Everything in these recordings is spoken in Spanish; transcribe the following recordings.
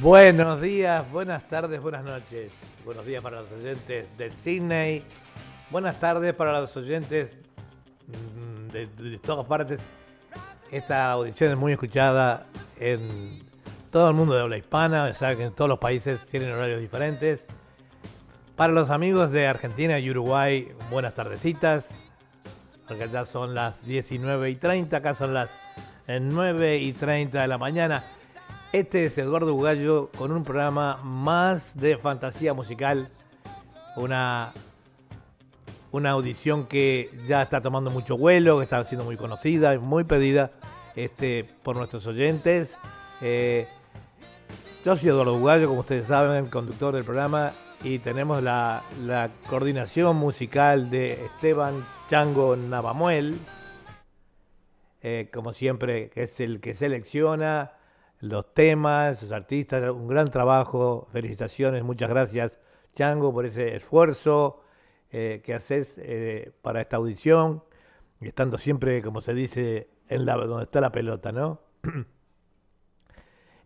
Buenos días, buenas tardes, buenas noches. Buenos días para los oyentes de Sydney. Buenas tardes para los oyentes mm, de, todas partes. Esta audición es muy escuchada en todo el mundo de habla hispana. Ya que en todos los países tienen horarios diferentes. Para los amigos de Argentina y Uruguay, buenas tardecitas. Porque ya son las 19 y 30, acá son las 9 y 30 de la mañana. Este es Eduardo Bugallo con un programa más de fantasía musical. Una, una audición que ya está tomando mucho vuelo, que está siendo muy conocida, muy pedida este, por nuestros oyentes. Eh, yo soy Eduardo Bugallo, como ustedes saben, conductor del programa, y tenemos la, la coordinación musical de Esteban Chango Navamuel, eh, como siempre, que es el que selecciona los temas, los artistas, un gran trabajo, felicitaciones, muchas gracias Chango por ese esfuerzo eh, que haces eh, para esta audición, estando siempre, como se dice, en la, donde está la pelota, ¿no?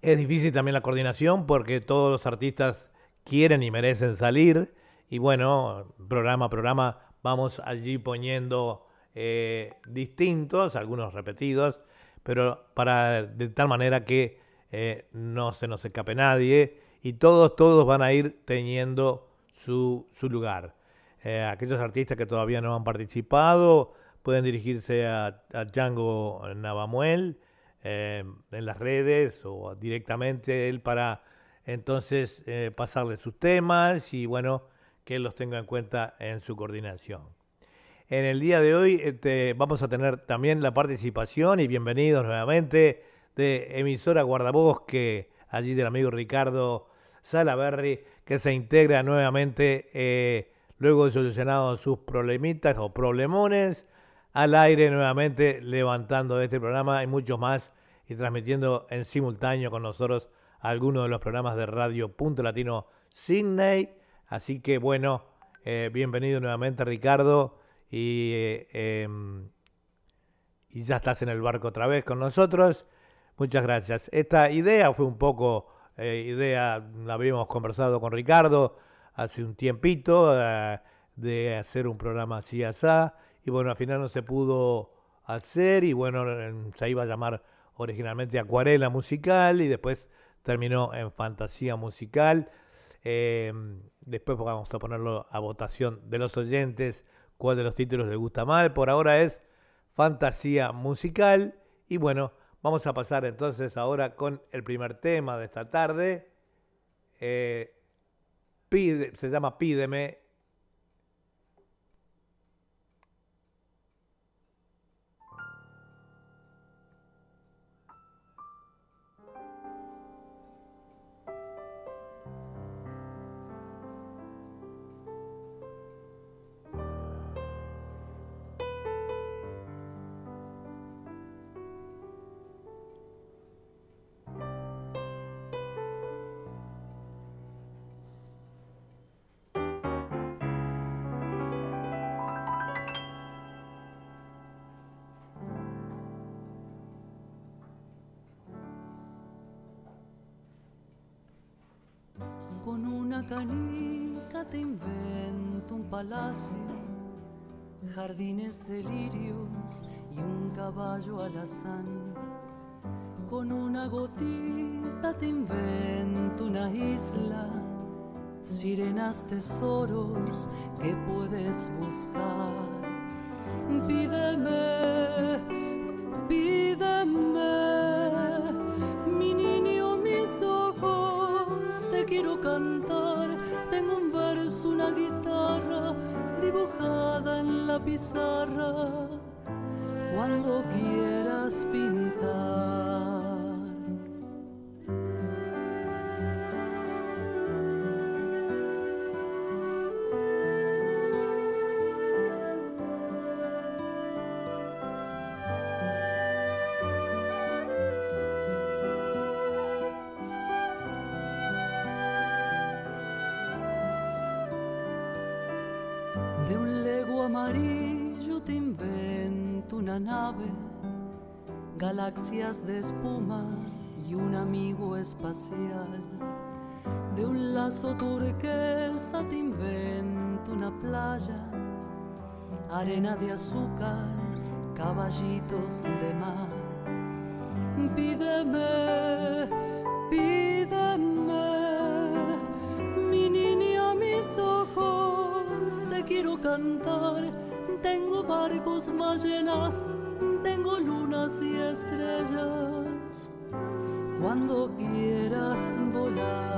es difícil también la coordinación porque todos los artistas quieren y merecen salir y bueno, programa a programa vamos allí poniendo eh, distintos, algunos repetidos, pero para de tal manera que eh, no se nos escape nadie y todos, todos van a ir teniendo su, su lugar. Eh, aquellos artistas que todavía no han participado pueden dirigirse a, Django Navamuel eh, en las redes o directamente él para entonces pasarle sus temas y bueno, que los tenga en cuenta en su coordinación. En el día de hoy este, vamos a tener también la participación y bienvenidos nuevamente de emisora Guardabosque, allí del amigo Ricardo Salaberry, que se integra nuevamente eh, luego de solucionados sus problemitas o problemones al aire nuevamente levantando este programa y muchos más y transmitiendo en simultáneo con nosotros algunos de los programas de Radio Punto Latino Sydney. Así que bueno, eh, bienvenido nuevamente Ricardo y, eh, em, y ya estás en el barco otra vez con nosotros. Muchas gracias. Esta idea fue un poco eh, idea, la habíamos conversado con Ricardo hace un tiempito, eh, de hacer un programa así asá, y bueno, al final no se pudo hacer, y bueno, se iba a llamar originalmente Acuarela Musical, y después terminó en Fantasía Musical. Eh, después vamos a ponerlo a votación de los oyentes, cuál de los títulos les gusta mal. Por ahora es Fantasía Musical, y bueno, Vamos a pasar entonces ahora con el primer tema de esta tarde. Eh, se llama Pídeme te invento un palacio, jardines de lirios y un caballo alazán. Con una gotita te invento una isla, sirenas tesoros que puedes buscar. Pídeme, pídeme, mi niño, mis ojos, te quiero cantar. Pizarra. Cuando quieras pintar. Galaxias de espuma y un amigo espacial. De un lazo turquesa te invento una playa, arena de azúcar, caballitos de mar. Pídeme, pídeme, mi niña, mis ojos, te quiero cantar. Tengo barcos, lunas y estrellas. Cuando quieras volar,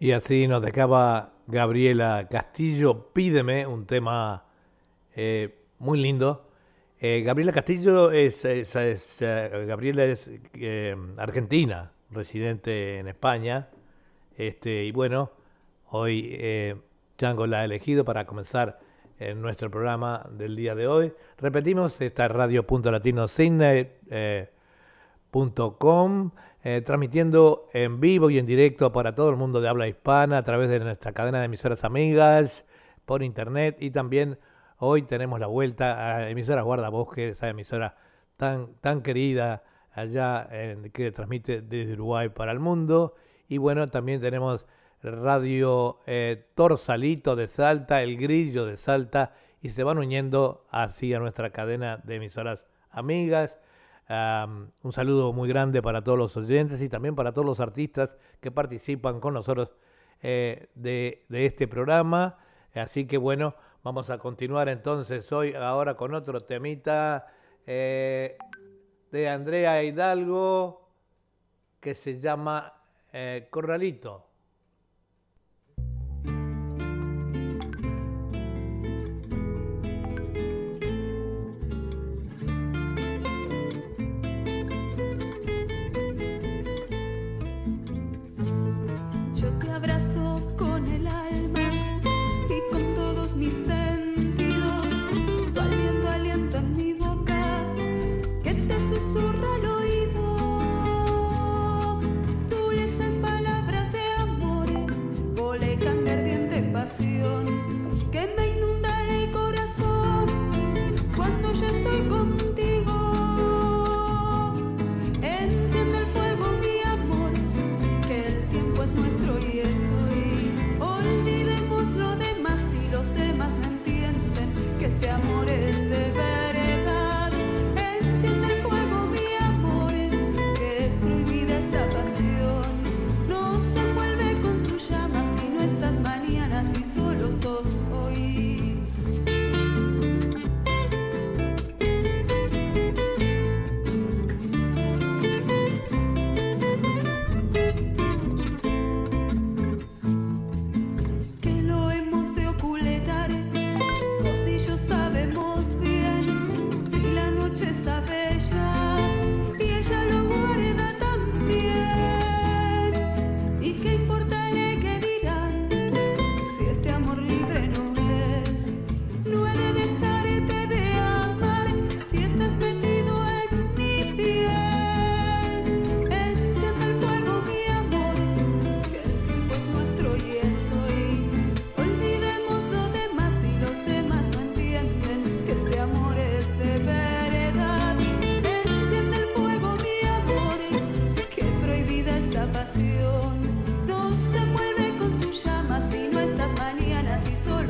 Y así nos dejaba Gabriela Castillo, Pídeme, un tema eh, muy lindo. Eh, Gabriela Castillo es, es- eh, Gabriela es eh, argentina, residente en España. Este, y bueno, hoy eh, Django la ha elegido para comenzar en nuestro programa del día de hoy. Repetimos, esta es radio.latinosignet.com, eh, transmitiendo en vivo y en directo para todo el mundo de habla hispana a través de nuestra cadena de emisoras amigas, por internet y también hoy tenemos la vuelta a emisoras Guardabosque, esa emisora tan, tan querida allá en- que transmite desde Uruguay para el mundo. Y bueno, también tenemos Radio eh, Torsalito de Salta, El Grillo de Salta, y se van uniendo así a nuestra cadena de emisoras amigas. Un saludo muy grande para todos los oyentes y también para todos los artistas que participan con nosotros eh, de, de este programa. Así que bueno, vamos a continuar entonces hoy ahora con otro temita eh, de Andrea Hidalgo que se llama eh, Corralito.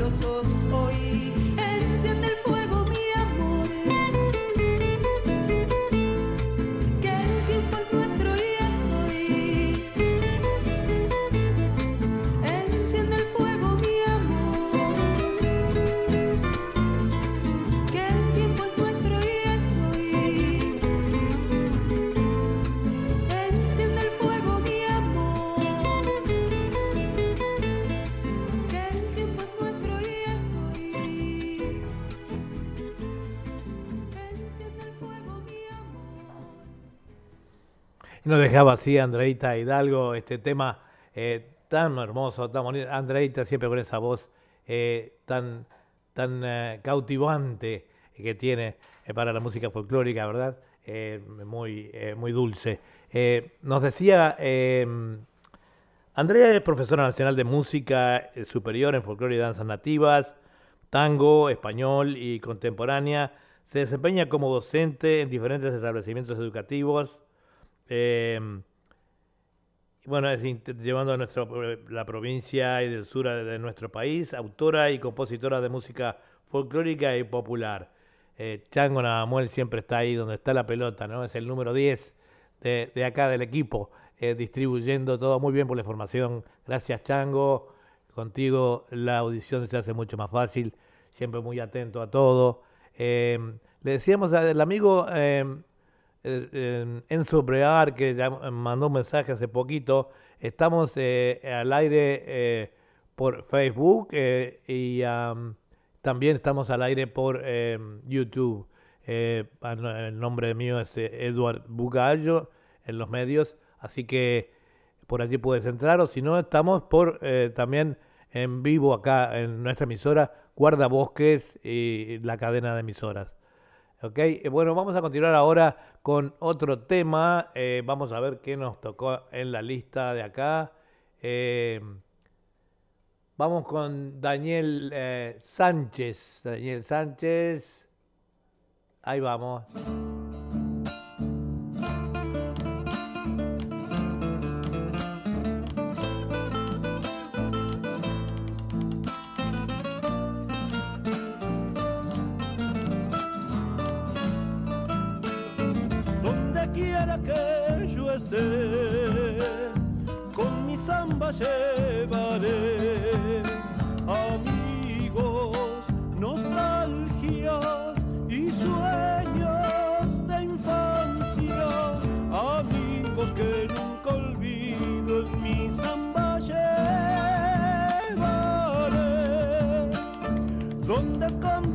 Mañanas y solo sos hoy. Dejaba así Andreita Hidalgo, este tema eh, tan hermoso, tan bonito. Andreita siempre con esa voz eh, tan, tan eh, cautivante que tiene para la música folclórica, ¿verdad? muy, muy dulce. nos decía, Andrea es profesora nacional de música superior en folclore y danzas nativas, tango, español y contemporánea. Se desempeña como docente en diferentes establecimientos educativos eh, bueno, es llevando a nuestro, la provincia y del sur de nuestro país, autora y compositora de música folclórica y popular. Eh, Chango Navamuel siempre está ahí donde está la pelota, ¿no? Es el número 10 de, de acá del equipo, eh, distribuyendo todo muy bien por la información. Gracias, Chango. Contigo la audición se hace mucho más fácil, siempre muy atento a todo. Eh, le decíamos al amigo eh, Enzo Brear, que ya mandó un mensaje hace poquito. Estamos eh, al aire eh, por Facebook y también estamos al aire por YouTube. el nombre mío es Eduard Bugallo en los medios, así que por allí puedes entrar o si no, estamos por también en vivo acá en nuestra emisora Guardabosques y la cadena de emisoras. Ok, bueno, vamos a continuar ahora con otro tema. Eh, vamos a ver qué nos tocó en la lista de acá. Eh, vamos con Daniel eh, Sánchez. Daniel Sánchez. Ahí vamos.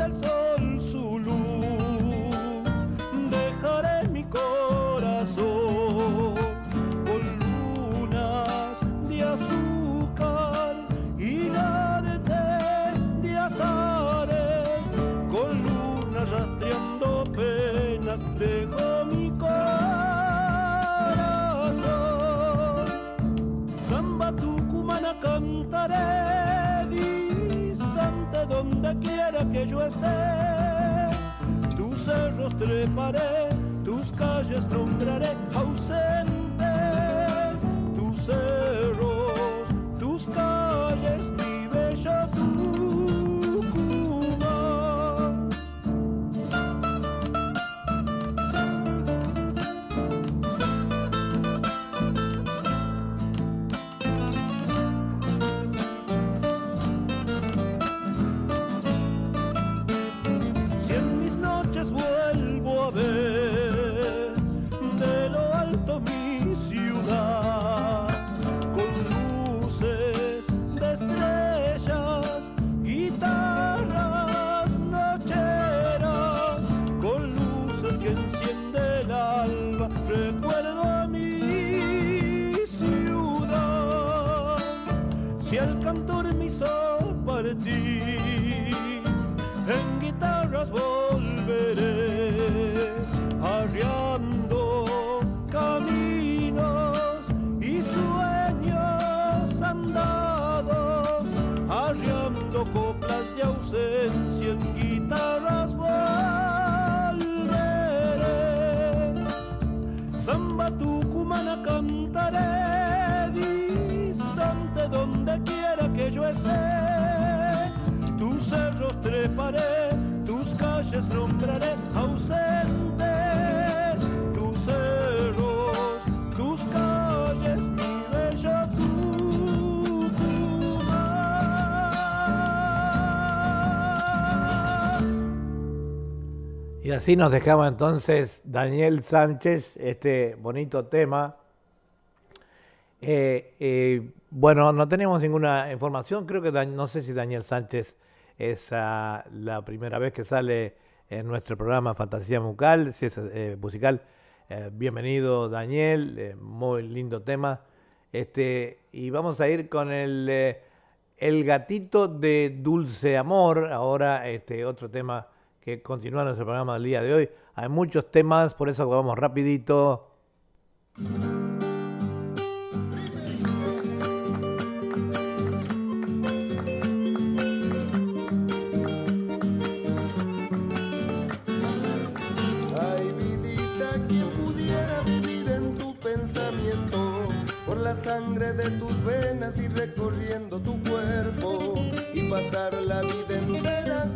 Esconde el sol esté. Tus cerros treparé, tus calles nombraré ausentes. Así nos dejaba entonces Daniel Sánchez este bonito tema. Eh, eh, bueno, no tenemos ninguna información. Creo que no sé si Daniel Sánchez es la primera vez que sale en nuestro programa Fantasía Musical, si es, eh, musical bienvenido Daniel, muy lindo tema. Este, y vamos a ir con el, el gatito de Dulce Amor, ahora este, otro tema que continúa nuestro programa del día de hoy. Hay muchos temas, por eso vamos rapidito. Sangre de tus venas y recorriendo tu cuerpo, y pasar la vida entera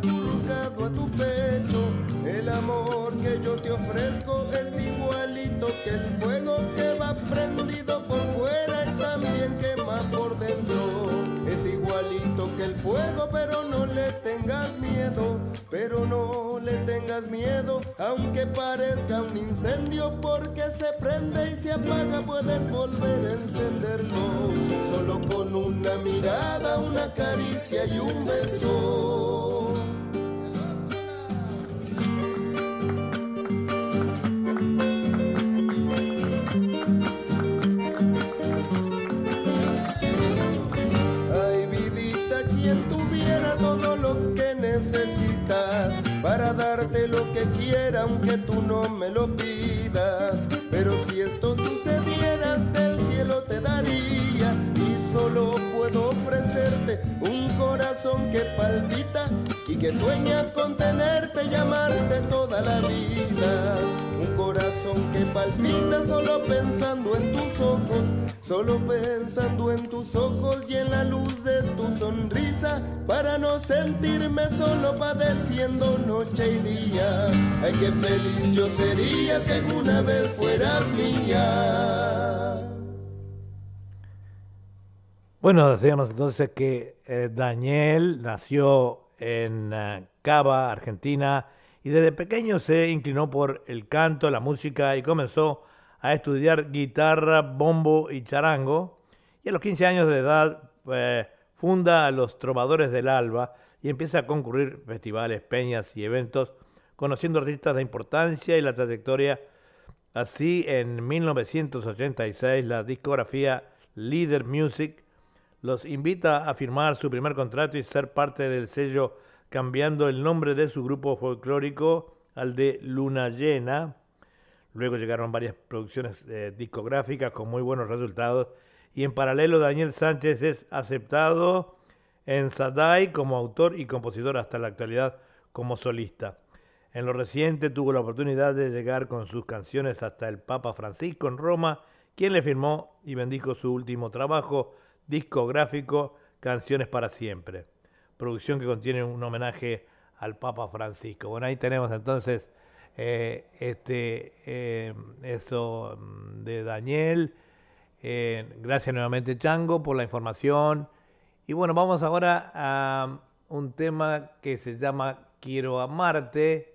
te ofrezco es igualito que el fuego que va prendido por fuera y también quema por dentro. Es igualito que el fuego, pero no le tengas miedo, pero no le tengas miedo, aunque parezca un incendio, porque se prende y se apaga, puedes volver a encenderlo, solo con una mirada, una caricia y un beso. Aunque tú no me lo pidas. Pero si esto sucediera, del cielo te daría y solo puedo ofrecerte un corazón que palpita y que sueña con tenerte y amarte toda la vida. Un corazón que palpita solo pensando en tus ojos, solo pensando en tus ojos y en la luz de tu sonrisa, para no sentirme solo padeciendo noche y día. Ay, qué feliz yo sería si alguna vez fueras mía. Bueno, decíamos entonces que eh, Daniel nació en eh, Cava, Argentina, y desde pequeño se inclinó por el canto, la música y comenzó a estudiar guitarra, bombo y charango. Y a los 15 años de edad eh, funda los Trovadores del Alba y empieza a concurrir festivales, peñas y eventos, conociendo artistas de importancia y la trayectoria. Así, en 1986, la discografía Leader Music los invita a firmar su primer contrato y ser parte del sello cambiando el nombre de su grupo folclórico al de Luna Llena. Luego llegaron varias producciones eh, discográficas con muy buenos resultados y en paralelo Daniel Sánchez es aceptado en Sadai como autor y compositor hasta la actualidad como solista. En lo reciente tuvo la oportunidad de llegar con sus canciones hasta el Papa Francisco en Roma, quien le firmó y bendijo su último trabajo discográfico Canciones para Siempre, producción que contiene un homenaje al Papa Francisco. Bueno, ahí tenemos entonces eh, este eh, eso mm, de Daniel. Eh, gracias nuevamente Chango por la información. Y bueno, vamos ahora a un tema que se llama Quiero amarte.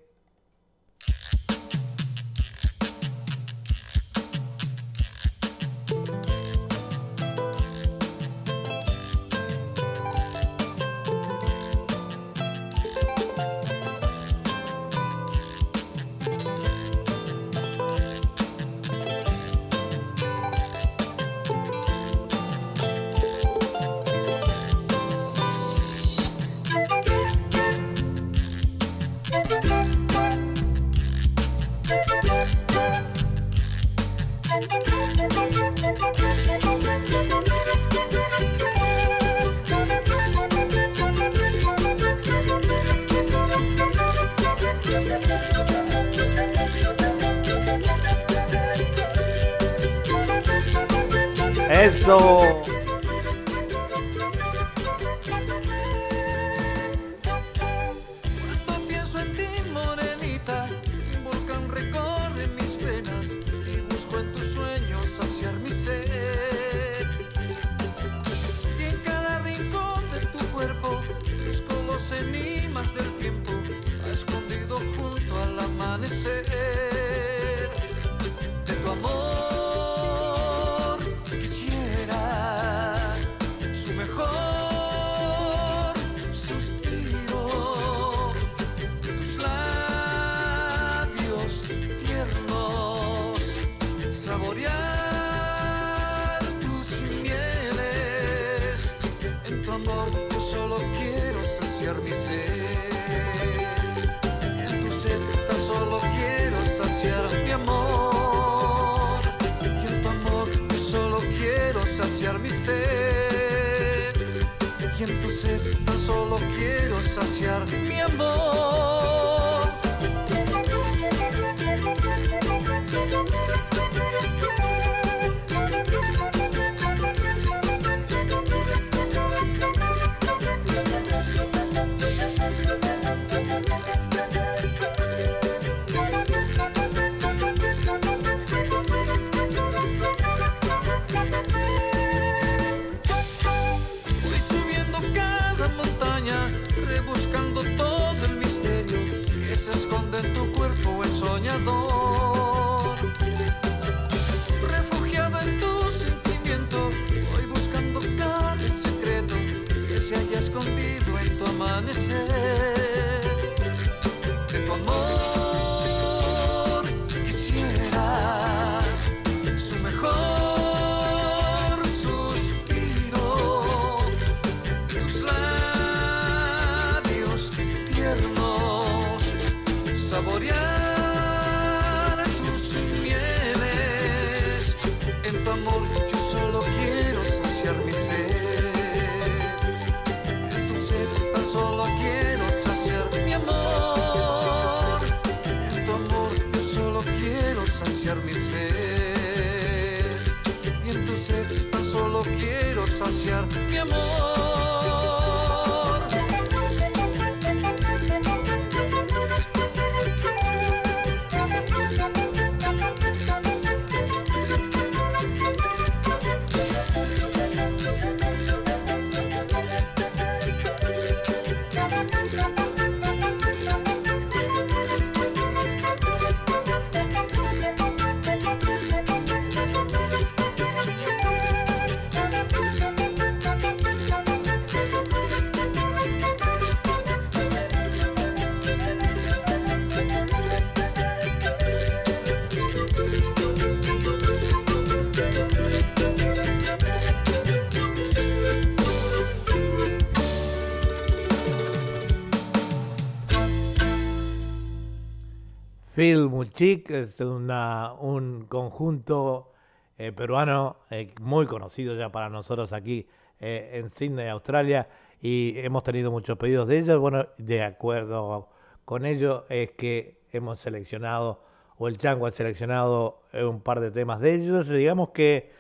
Phil Muchik es una- un conjunto eh, peruano eh, muy conocido ya para nosotros aquí eh, en Sydney, Australia, y hemos tenido muchos pedidos de ellos. Bueno, de acuerdo con ello es que hemos seleccionado, o el Chango ha seleccionado un par de temas de ellos. Digamos que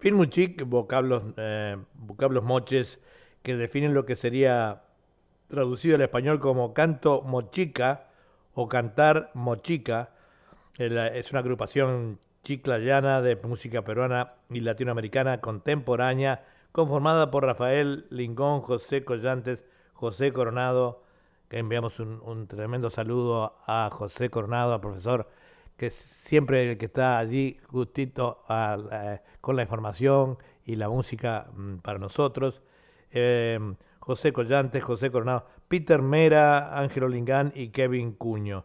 Phil Muchik, vocablos, vocablos moches que definen lo que sería traducido al español como canto mochica o cantar mochica. El- Es una agrupación chiclayana de música peruana y latinoamericana contemporánea conformada por Rafael Lingón, José Collantes, José Coronado, que enviamos un, tremendo saludo a José Coronado, al profesor, que siempre el que está allí justito eh, con la información y la música mm, para nosotros. Eh, José Collantes, José Coronado, Peter Mera, Ángelo Lingán y Kevin Cuño.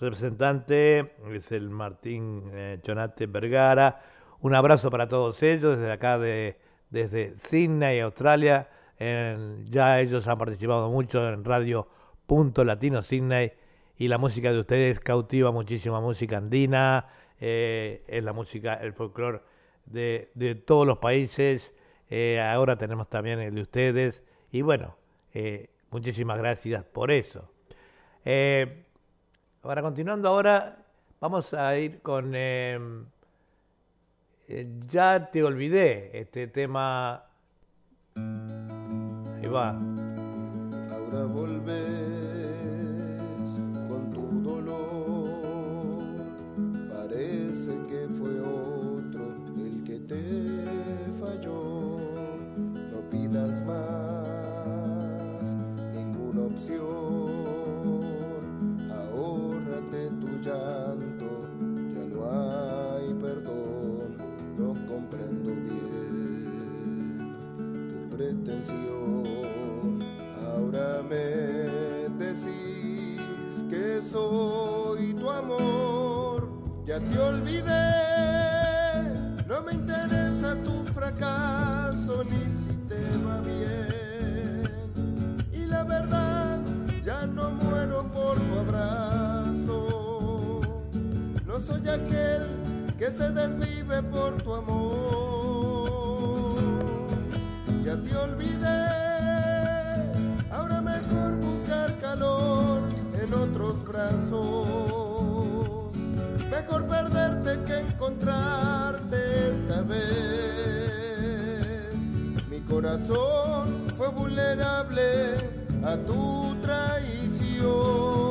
Representante es el Martín eh, Jonate Vergara. Un abrazo para todos ellos desde acá, de, desde Sydney, Australia. Ya ellos han participado mucho en Radio Punto Latino Sydney y la música de ustedes cautiva muchísima música andina, eh, es la música, el folclore de, de todos los países. eh, ahora tenemos también el de ustedes y bueno, eh, muchísimas gracias por eso. Eh, Ahora, continuando ahora, vamos a ir con eh, eh, Ya te olvidé, este tema... Ahí va. Ahora Soy tu amor. Ya te olvidé, no me interesa tu fracaso ni si te va bien. Y la verdad, ya no muero por tu abrazo. No soy aquel que se desvive por tu amor. Ya te olvidé Mejor perderte que encontrarte esta vez. Mi corazón fue vulnerable a tu traición.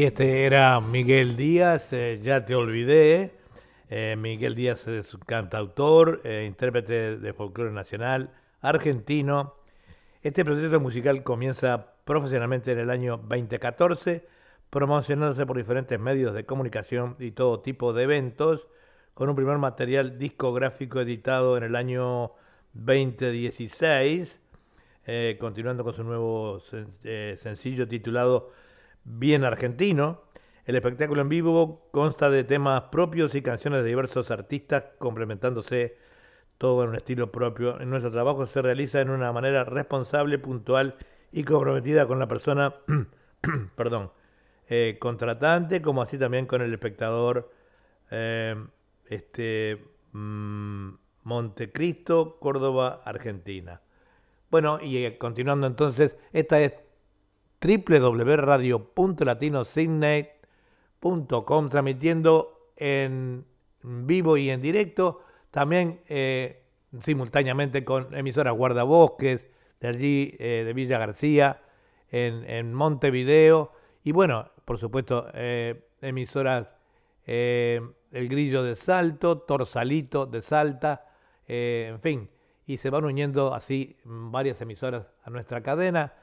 Y este era Miguel Díaz, eh, ya te olvidé. Eh, Miguel Díaz es cantautor, eh, intérprete de folclore nacional, argentino. Este proyecto musical comienza profesionalmente en el año 2014, promocionándose por diferentes medios de comunicación y todo tipo de eventos, con un primer material discográfico editado en el año 2016, eh, continuando con su nuevo sen- sencillo titulado Bien Argentino. El espectáculo en vivo consta de temas propios y canciones de diversos artistas complementándose todo en un estilo propio. En nuestro trabajo se realiza en una manera responsable, puntual y comprometida con la persona, perdón, eh, contratante, como así también con el espectador. eh, este mm, Montecristo, Córdoba, Argentina. Bueno, y eh, continuando entonces, esta es www.radio.latinosignet.com transmitiendo en vivo y en directo, también eh, simultáneamente con emisoras guardabosques de allí, eh, de Villa García, en, Montevideo, y bueno, por supuesto, eh, emisoras El Grillo de Salto, Torsalito de Salta, en fin, y se van uniendo así varias emisoras a nuestra cadena,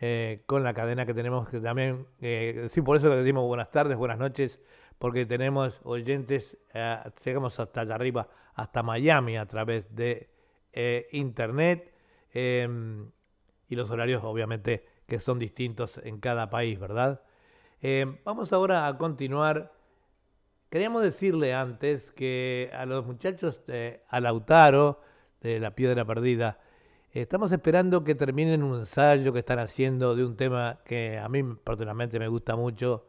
eh, con la cadena que tenemos que también, eh, sí, por eso que decimos buenas tardes, buenas noches, porque tenemos oyentes, eh, llegamos hasta allá arriba, hasta Miami a través de internet, em, y los horarios obviamente que son distintos en cada país, ¿verdad? Eh, vamos ahora a continuar. Queríamos decirle antes que a los muchachos, de, a Lautaro, de La Piedra Perdida, estamos esperando que terminen un ensayo que están haciendo de un tema que a mí personalmente me gusta mucho,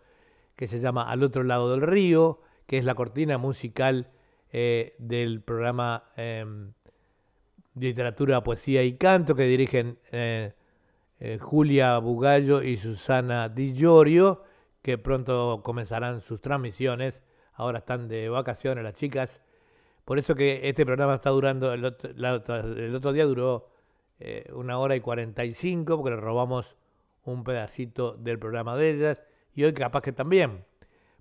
que se llama Al otro lado del río, que es la cortina musical eh, del programa em, Literatura, Poesía y Canto que dirigen eh, eh, Julia Bugallo y Susana Di que pronto comenzarán sus transmisiones. Ahora están de vacaciones las chicas. Por eso que este programa está durando, el otro día duró eh, una hora y 45 porque le robamos un pedacito del programa de ellas y hoy capaz que también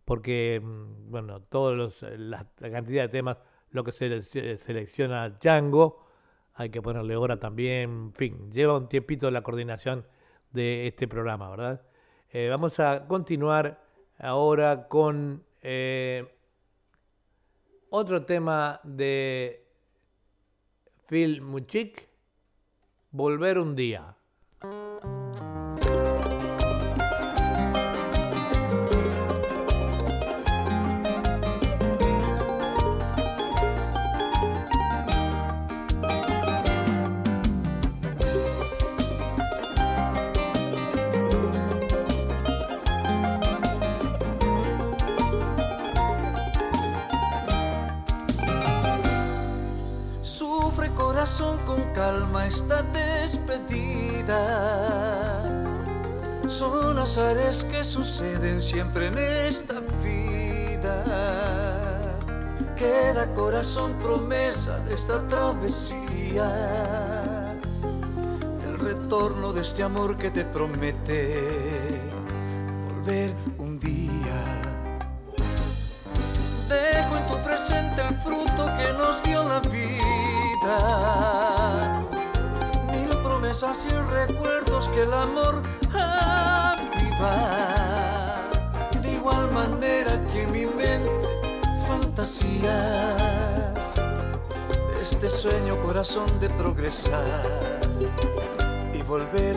porque mm, bueno todos los la, cantidad de temas lo que se, se- selecciona Django hay que ponerle hora también en fin lleva un tiempito la coordinación de este programa verdad Eh, vamos a continuar ahora con eh, otro tema de Phil Muchik Volver un día. Corazón con calma esta despedida. Son azares que suceden siempre en esta vida. Queda corazón promesa de esta travesía. El retorno de este amor que te promete volver un día. Dejo en tu presente el fruto que nos dio la vida. Mil promesas y recuerdos que el amor aviva. De igual manera que mi mente fantasías de este sueño corazón de progresar y volver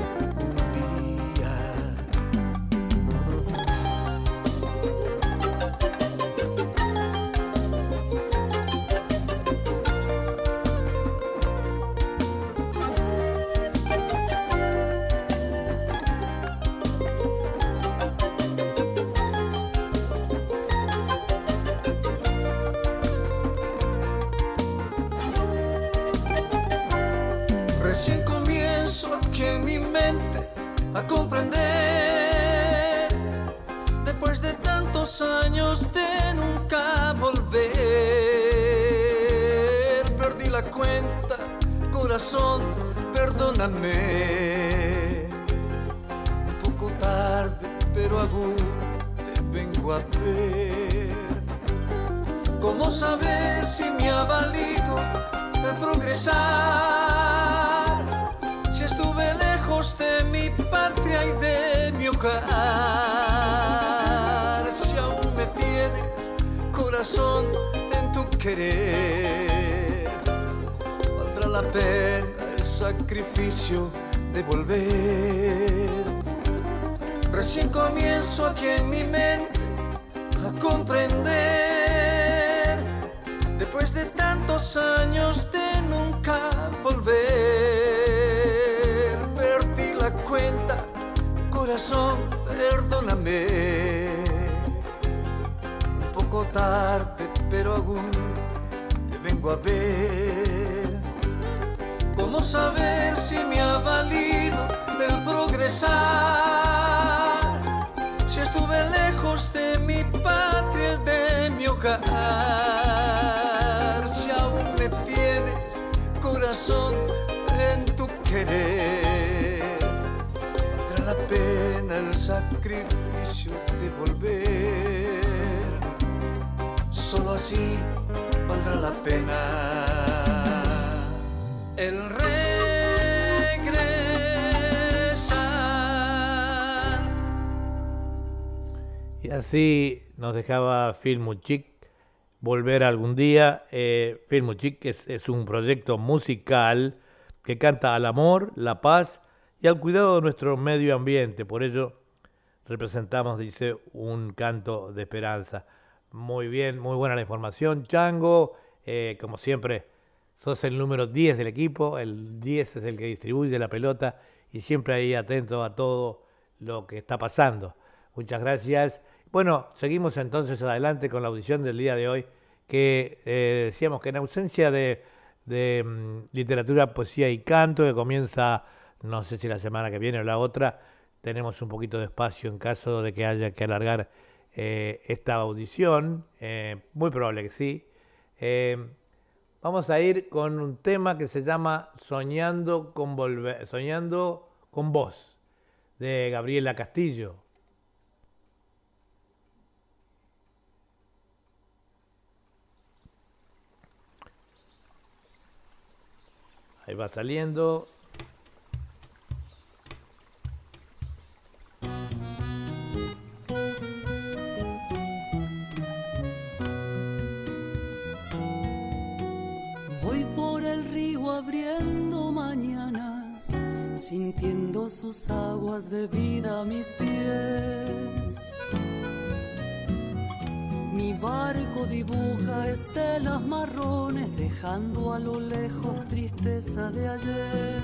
tantos años de nunca volver, perdí la cuenta, corazón, perdóname. Un poco tarde, pero aún te vengo a ver. ¿Cómo saber si me ha valido el progresar? Si estuve lejos de mi patria y de mi hogar. Corazón en tu querer. Valdrá la pena el sacrificio de volver. Recién comienzo aquí en mi mente a comprender. Después de tantos años de nunca volver, perdí la cuenta, corazón, perdóname. Poco pero aún te vengo a ver. ¿Cómo saber si me ha valido el progresar? Si estuve lejos de mi patria, de mi hogar, si aún me tienes corazón en tu querer, valdrá la pena el sacrificio de volver. Solo así valdrá la pena el regresar. Y así nos dejaba Phil Muchik volver algún día. Eh, Phil Muchik es, es un proyecto musical que canta al amor, la paz y al cuidado de nuestro medio ambiente. Por ello representamos, dice, un canto de esperanza. Muy bien, muy buena la información. Chango, eh, como siempre, sos el número 10 del equipo. El 10 es el que distribuye la pelota y siempre ahí atento a todo lo que está pasando. Muchas gracias. Bueno, seguimos entonces adelante con la audición del día de hoy, que eh, decíamos que en ausencia de, mm, literatura, poesía y canto, que comienza, no sé si la semana que viene o la otra, tenemos un poquito de espacio en caso de que haya que alargar eh, esta audición, eh, muy probable que sí. Eh, vamos a ir con un tema que se llama Soñando con, volver, Soñando con vos, de Gabriela Castillo. Ahí va saliendo. Abriendo mañanas, sintiendo sus aguas de vida a mis pies. Mi barco dibuja estelas marrones, dejando a lo lejos tristeza de ayer.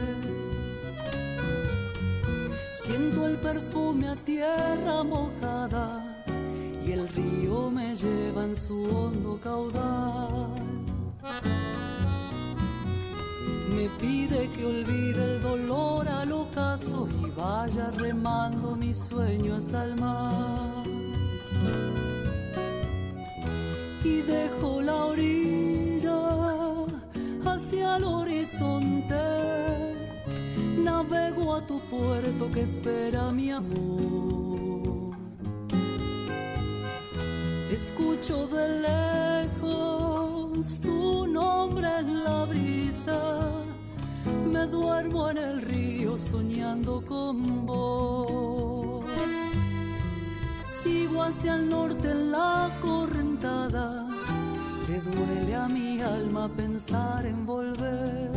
Siento el perfume a tierra mojada y el río me lleva en su hondo caudal. Me pide que olvide el dolor al ocaso y vaya remando mi sueño hasta el mar. Y dejo la orilla hacia el horizonte. Navego a tu puerto que espera mi amor. Escucho de lejos tu nombre en la brisa. Me duermo en el río soñando con vos. Sigo hacia el norte en la correntada. Le duele a mi alma pensar en volver.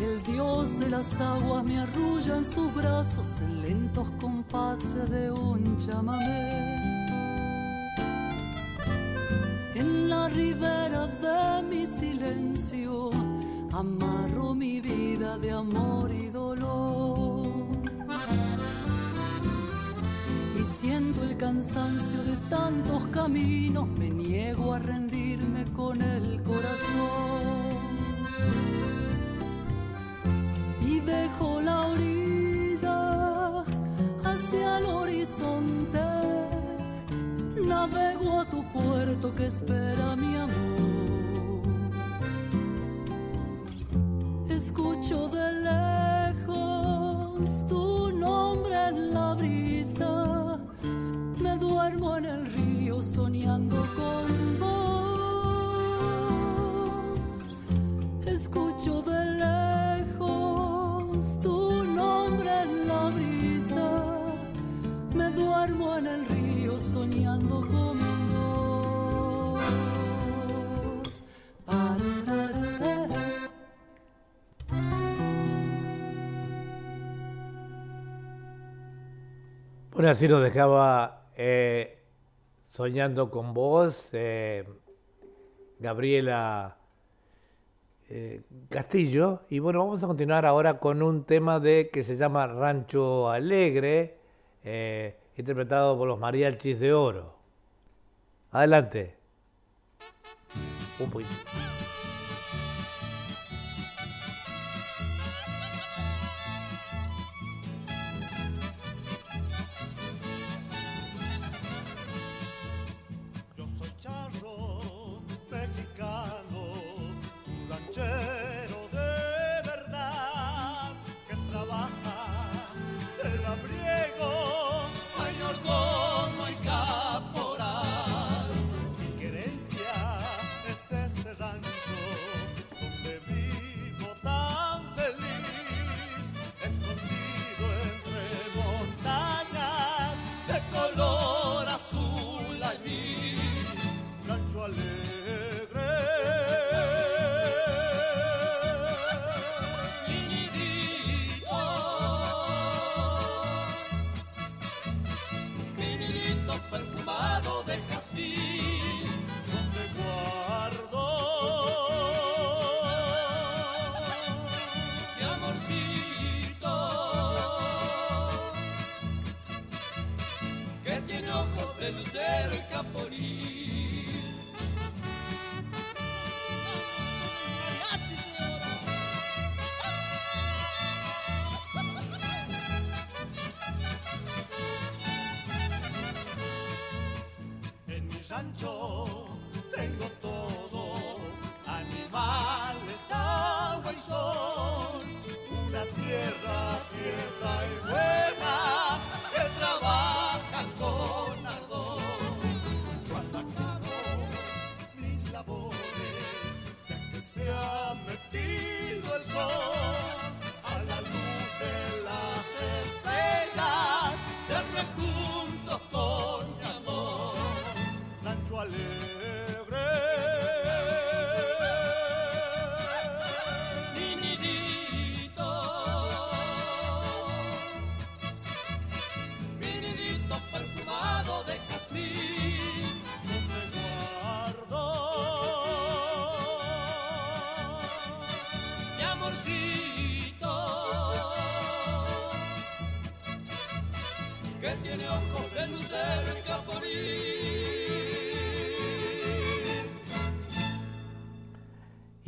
El dios de las aguas me arrulla en sus brazos en lentos compases de un chamamé. En la ribera de mi silencio amarro mi vida de amor y dolor. Y siento el cansancio de tantos caminos, me niego a rendirme con el corazón y dejo la orilla hacia el horizonte. Navego a tu puerto que espera mi amor. Escucho de lejos tu nombre en la brisa. Me duermo en el río soñando con vos. Escucho de lejos tu nombre en la brisa. Me duermo en el río soñando con vos. Bueno, así nos dejaba eh, soñando con vos, eh, Gabriela eh, Castillo. Y bueno, vamos a continuar ahora con un tema de que se llama Rancho Alegre, interpretado por los Mariachis de Oro. Adelante. Un.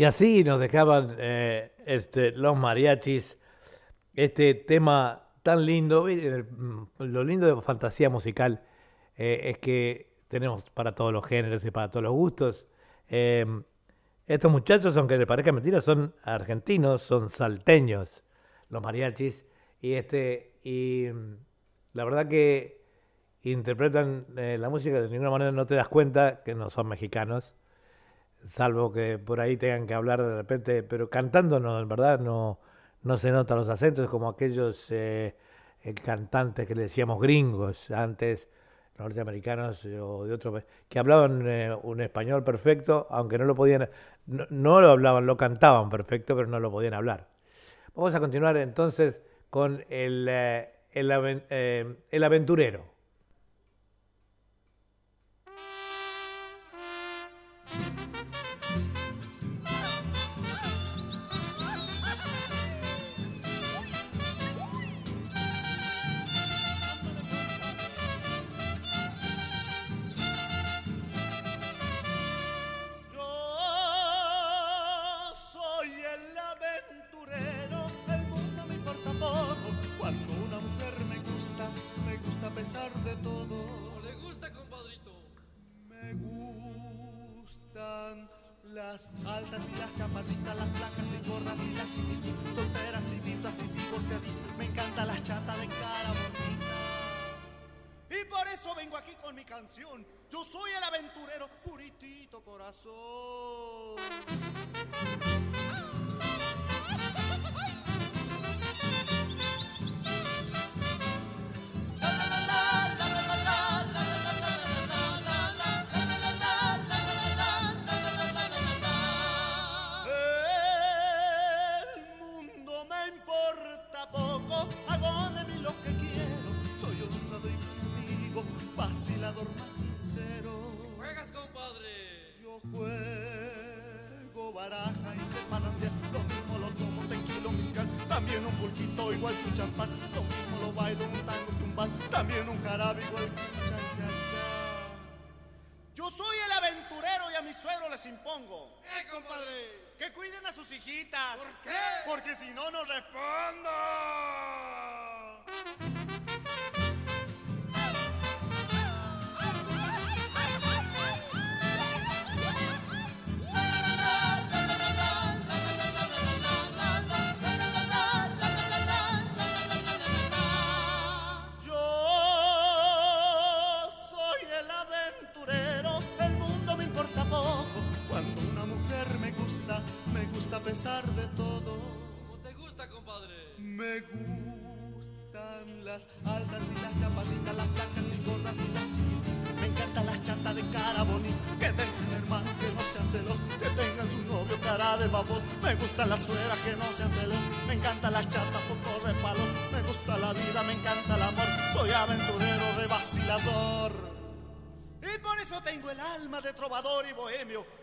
Y así nos dejaban eh, este, los mariachis este tema tan lindo. Mm, Lo lindo de fantasía musical eh, es que tenemos para todos los géneros y para todos los gustos. Eh, estos muchachos, aunque les parezca mentira, son argentinos, son salteños, los mariachis. Y, este, y mm, la verdad que interpretan eh, la música de ninguna manera no te das cuenta que no son mexicanos salvo que por ahí tengan que hablar de repente, pero cantando no, en verdad no, no se notan los acentos, como aquellos eh, eh, cantantes que le decíamos gringos antes, norteamericanos eh, o de otro, que hablaban eh, un español perfecto, aunque no lo podían, no, no lo hablaban, lo cantaban perfecto, pero no lo podían hablar. Vamos a continuar entonces con el, eh, el, el aventurero. Las altas y las chaparritas, las flacas y gordas y las chiquititas, solteras y viudas y divorciaditas. Me encantan las chatas de cara bonita. Y por eso vengo aquí con mi canción. Yo soy el aventurero, puritito corazón.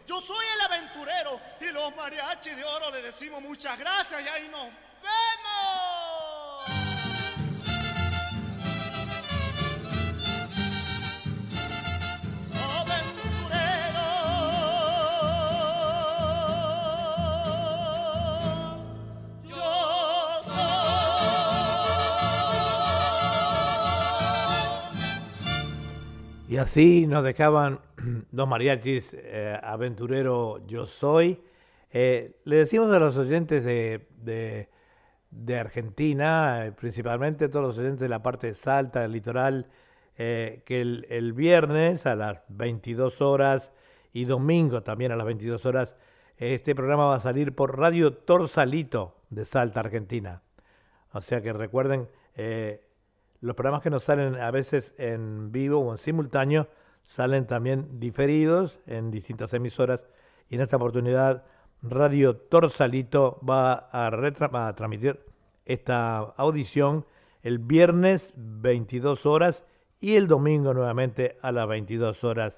Yo soy el aventurero y los mariachis de oro le decimos muchas gracias y ahí nos vemos. Y así nos dejaban Dos mariachis, eh, aventurero yo soy. Eh, le decimos a los oyentes de, de- Argentina, eh, principalmente todos los oyentes de la parte de Salta, del litoral, eh, que el, el viernes a las 22 horas y domingo también a las 22 horas, este programa va a salir por Radio Torsalito de Salta, Argentina. O sea que recuerden, los programas que nos salen a veces en vivo o en simultáneo salen también diferidos en distintas emisoras. Y en esta oportunidad Radio Torsalito va a, transmitir esta audición el viernes 22 horas y el domingo nuevamente a las 22 horas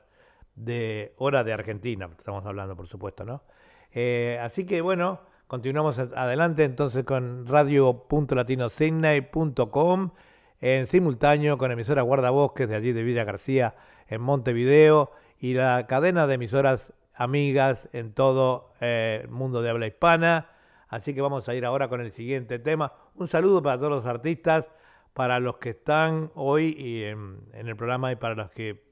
de hora de Argentina, estamos hablando por supuesto, ¿no? Eh, así que bueno, continuamos adelante entonces con radio.latinosidney.com en simultáneo con emisora Guardabosques de allí de Villa García en Montevideo y la cadena de emisoras amigas en todo eh, el mundo de habla hispana. Así que vamos a ir ahora con el siguiente tema. Un saludo para todos los artistas, para los que están hoy en, el programa y para los que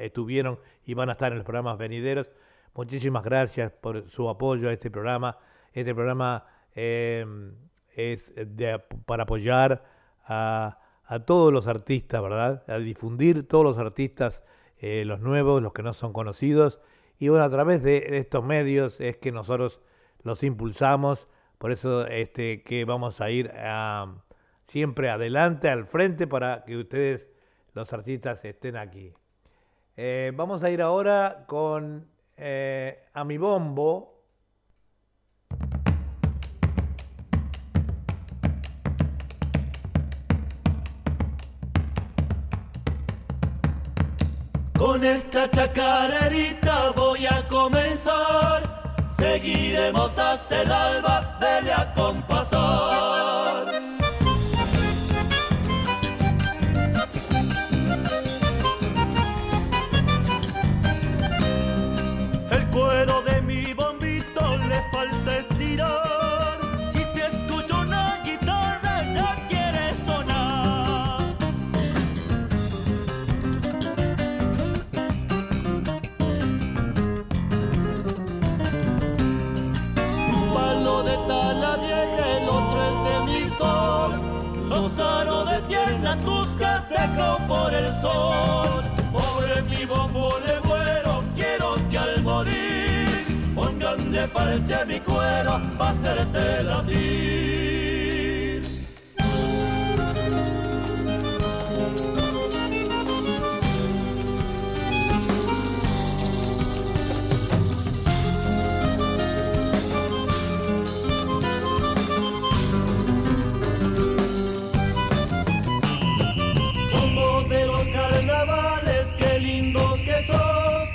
estuvieron y van a estar en los programas venideros. Muchísimas gracias por su apoyo a este programa. Este programa eh, es de- para apoyar a, a todos los artistas, ¿verdad? A difundir todos los artistas, eh, los nuevos, los que no son conocidos. Y bueno, a través de, estos medios es que nosotros los impulsamos. Por eso este, que vamos a ir a- siempre adelante, al frente, para que ustedes, los artistas, estén aquí. Eh, vamos a ir ahora con eh, a mi bombo. Con esta chacarerita voy a comenzar. Seguiremos hasta el alba, dele a compasar. Parche mi cuero pa' hacerte latir. Bombo de los carnavales, qué lindo que sos.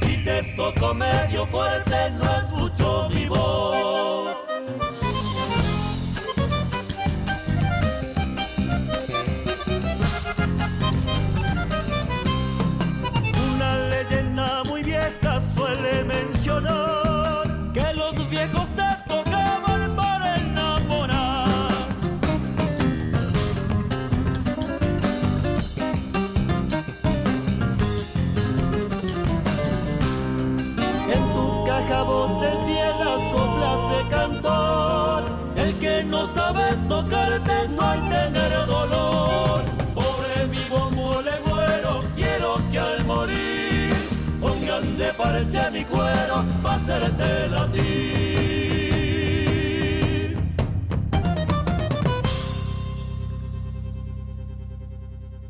Si te toco medio fuerte, no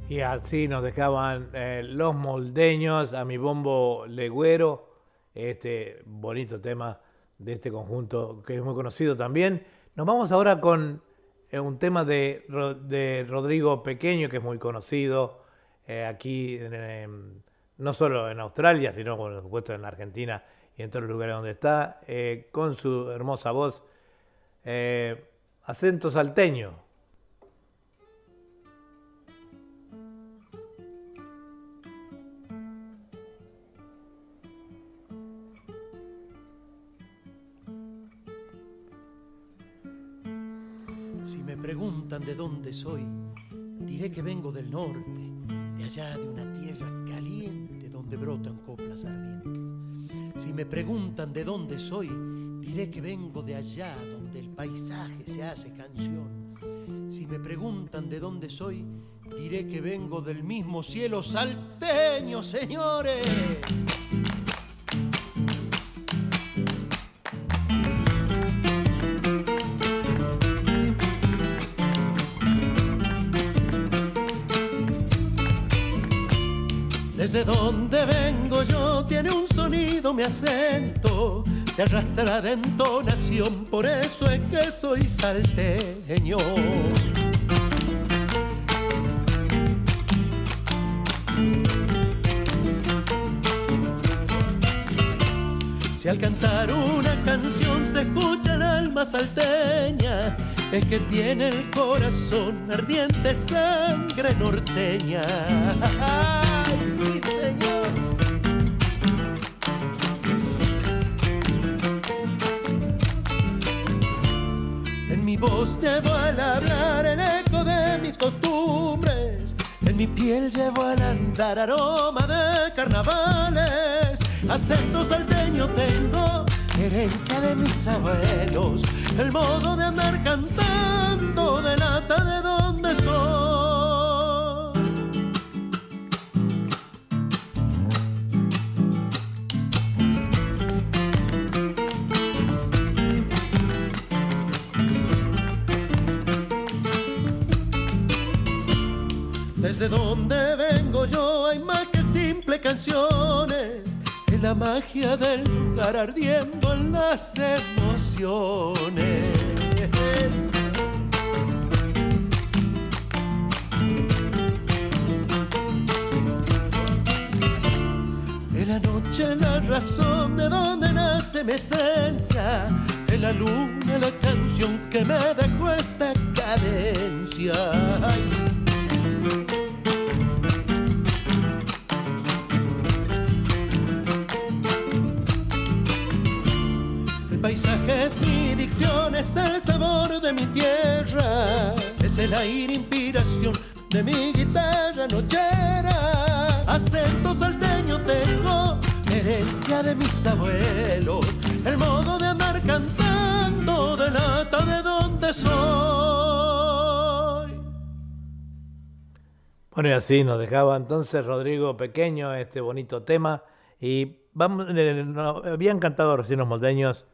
Y así nos dejaban eh, los moldeños a mi bombo legüero, este bonito tema de este conjunto que es muy conocido también. Nos vamos ahora con eh, un tema de, de Rodrigo Pequeño, que es muy conocido eh, aquí, en- no solo en Australia, sino por supuesto en Argentina y en todos los lugares donde está, eh, con su hermosa voz, eh, acento salteño. Si me preguntan de dónde soy, diré que vengo del norte, de allá de una tierra caliente brotan coplas ardientes. Si me preguntan de dónde soy, diré que vengo de allá donde el paisaje se hace canción. Si me preguntan de dónde soy, diré que vengo del mismo cielo salteño, señores. Acento, te arrastra de entonación, por eso es que soy salteño. Si al cantar una canción se escucha el alma salteña, es que tiene el corazón ardiente sangre norteña. ¡Ay, sí, señor! Voz llevo al hablar el eco de mis costumbres. En mi piel llevo al andar aroma de carnavales. Acento salteño tengo, herencia de mis abuelos. El modo de andar cantando delata de dónde soy. Es la magia del lugar ardiendo en las emociones. En la noche la razón de donde nace mi esencia. En la luna la canción que me dejó esta cadencia. Mi tierra, es el aire inspiración de mi guitarra nochera. Acento salteño tengo, herencia de mis abuelos, el modo de andar cantando delata de donde soy. Bueno, y así nos dejaba entonces Rodrigo Pequeño este bonito tema. Y vamos, eh, no, habían cantado recién los moldeños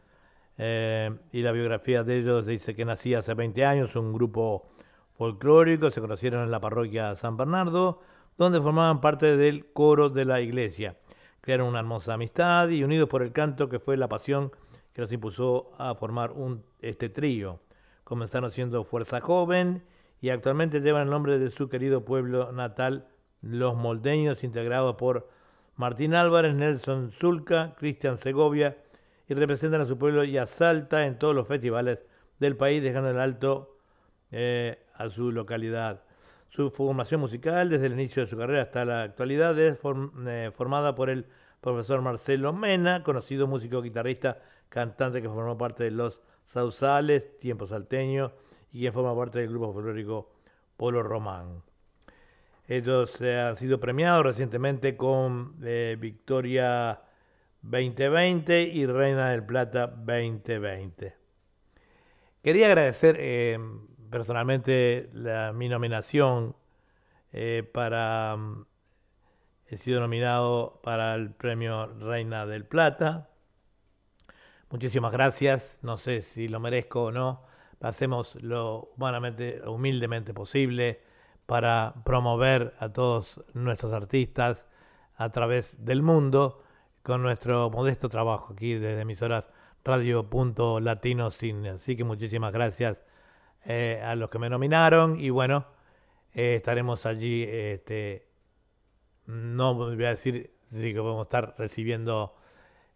eh, y la biografía de ellos dice que nacía hace 20 años, un grupo folclórico, se conocieron en la parroquia San Bernardo, donde formaban parte del coro de la iglesia. Crearon una hermosa amistad y unidos por el canto que fue la pasión que los impulsó a formar un, este trío. Comenzaron siendo Fuerza Joven y actualmente llevan el nombre de su querido pueblo natal, Los Moldeños, integrado por Martín Álvarez, Nelson Zulca, Cristian Segovia, y representan a su pueblo y a Salta en todos los festivales del país, dejando en alto eh, a su localidad. Su formación musical, desde el inicio de su carrera hasta la actualidad, es eh, formada por el profesor Marcelo Mena, conocido músico, guitarrista, cantante que formó parte de los Sausales, Tiempo Salteño, y quien forma parte del grupo folclórico Polo Román. Ellos eh, han sido premiados recientemente con eh, Victoria 2020 y Reina del Plata 2020. Quería agradecer eh, personalmente la- mi nominación eh, para... mm, He sido nominado para el premio Reina del Plata. Muchísimas gracias. No sé si lo merezco o no. Hacemos lo humanamente, humildemente posible para promover a todos nuestros artistas a través del mundo con nuestro modesto trabajo aquí desde emisoras Radio.Latino Cine. Así que muchísimas gracias eh, a los que me nominaron y bueno, eh, estaremos allí. Este, no voy a decir que vamos a estar recibiendo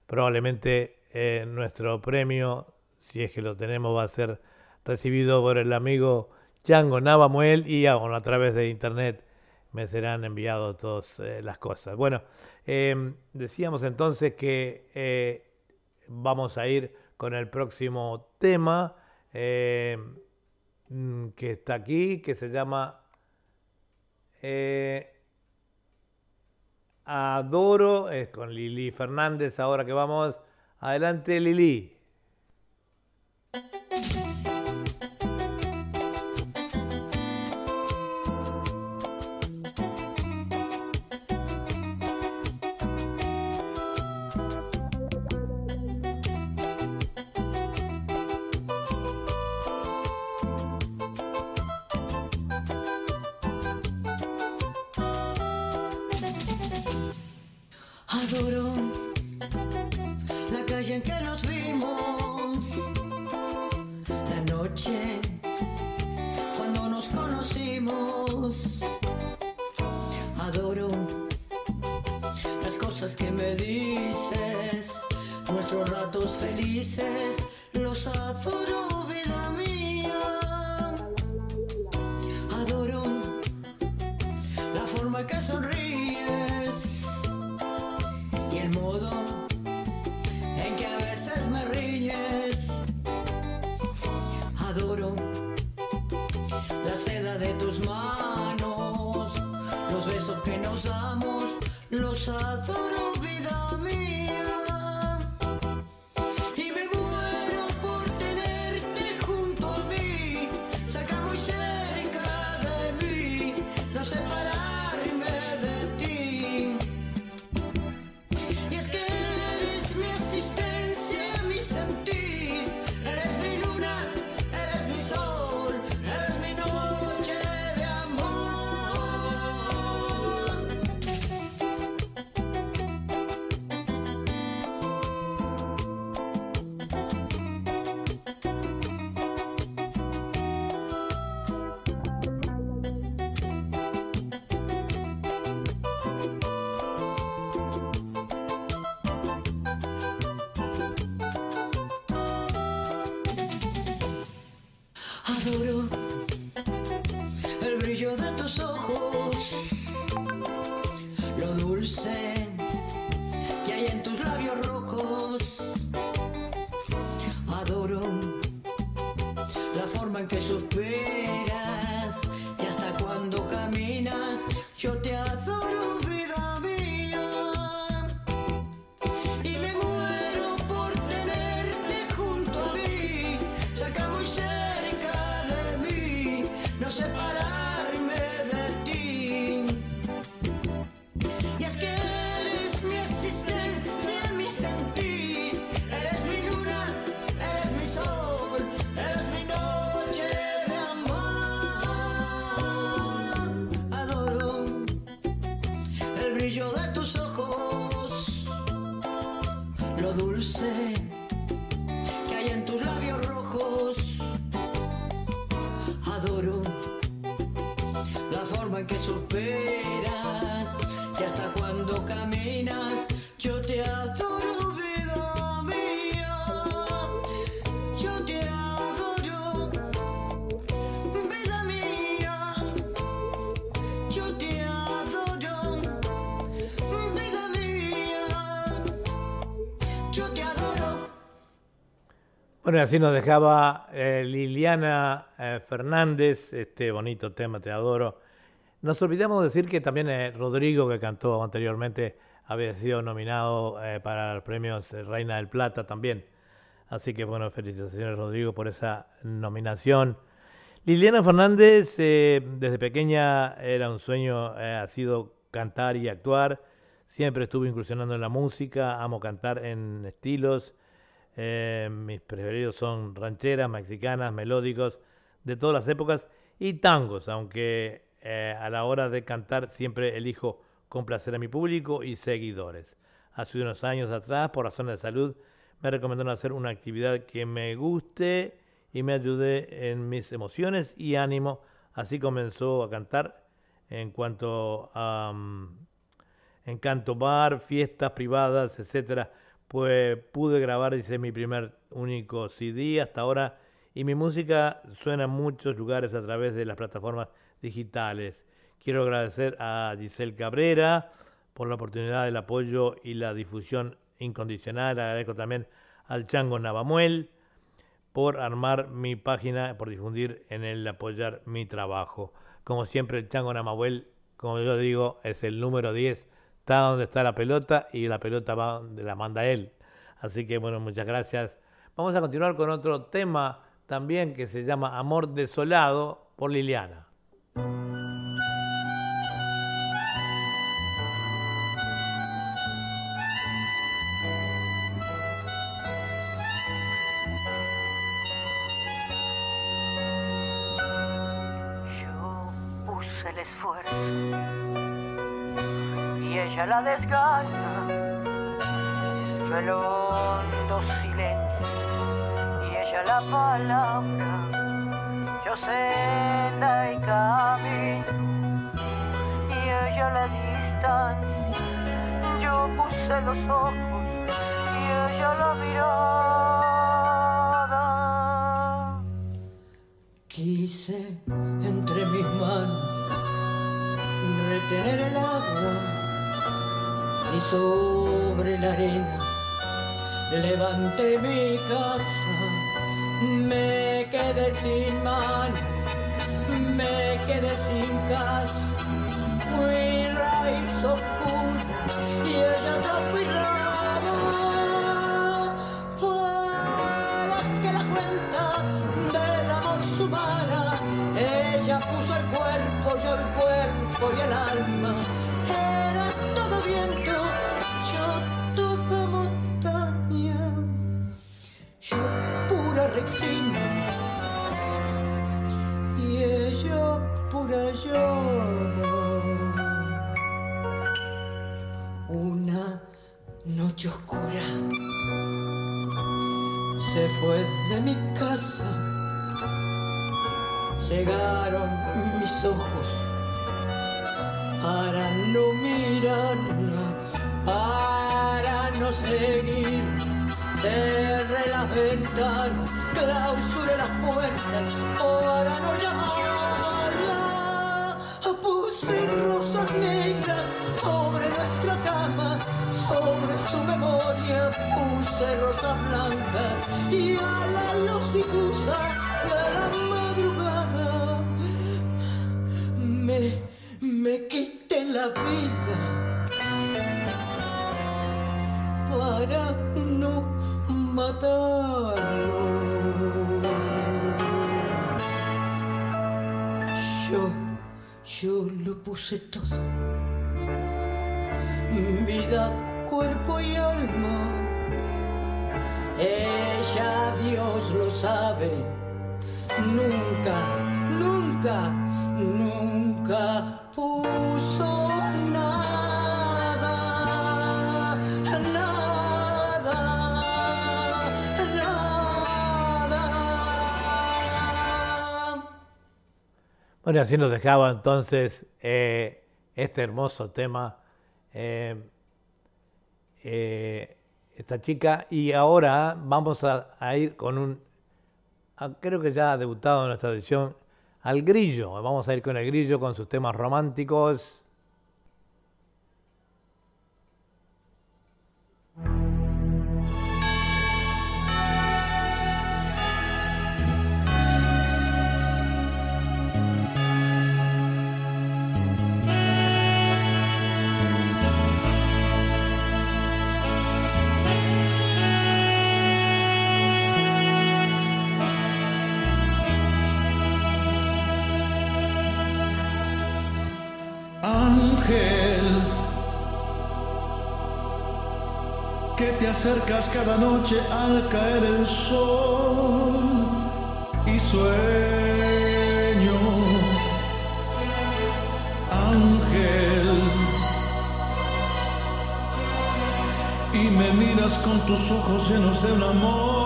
probablemente eh, nuestro premio, si es que lo tenemos, va a ser recibido por el amigo Django Navamuel y ah, a través de internet me serán enviados todas eh, las cosas. Bueno, eh, decíamos entonces que eh, vamos a ir con el próximo tema mm, que está aquí, que se llama... eh, Adoro, es con Lili Fernández, ahora que vamos. Adelante, Lili. Que nos damos, los adoro, Bueno, y así nos dejaba eh, Liliana eh, Fernández, este bonito tema, te adoro. Nos olvidamos de decir que también eh, Rodrigo, que cantó anteriormente, había sido nominado eh, para los premios eh, Reina del Plata también. Así que bueno, felicitaciones Rodrigo por esa nominación. Liliana Fernández, eh, desde pequeña era un sueño, ha sido cantar y actuar. Siempre estuve incursionando en la música, amo cantar en estilos. Eh, mis preferidos son rancheras, mexicanas, melódicos, de todas las épocas y tangos, aunque eh, a la hora de cantar siempre elijo complacer a mi público y seguidores. Hace unos años atrás, por razones de salud, me recomendaron hacer una actividad que me guste y me ayude en mis emociones y ánimo. Así comenzó a cantar en cuanto a mm, en bar, fiestas privadas, etcétera. Pues pude grabar, dice, mi primer único CD hasta ahora y mi música suena en muchos lugares a través de las plataformas digitales. Quiero agradecer a Giselle Cabrera por la oportunidad, el apoyo y la difusión incondicional. Agradezco también al Chango Navamuel por armar mi página, por difundir en el apoyar mi trabajo. Como siempre, el Chango Navamuel, como yo digo, es el número 10 está donde está la pelota y la pelota va donde la manda él. Así que bueno, muchas gracias. Vamos a continuar con otro tema también que se llama Amor Desolado por Liliana. Yo puse el esfuerzo la desgana. El hondo silencio y ella la palabra. Yo senda y camino y ella la distancia. Yo puse los ojos y ella la mirada. Quise entre mis manos retener el agua y sobre la arena levanté mi casa. Me quedé sin mano, me quedé sin casa. Fui raíz oscura se fue de mi casa. Llegaron mis ojos para no mirarla, para no seguir. Cerré las ventanas, clausuré las puertas para no llamarla. Puse rosas negras su memoria puse rosas blancas y a la luz difusa de la madrugada me, me quiten la vida para no matarlo. Yo, yo lo puse todo, vida, cuerpo y alma. Ella, Dios lo sabe, nunca, nunca, nunca puso nada, nada, nada. Bueno, así nos dejaba entonces eh, este hermoso tema, eh, eh, esta chica. Y ahora vamos a, a ir con un, ah, creo que ya ha debutado en nuestra edición, al grillo. Vamos a ir con el grillo, con sus temas románticos. Te acercas cada noche al caer el sol y sueño. Ángel, y me miras con tus ojos llenos de un amor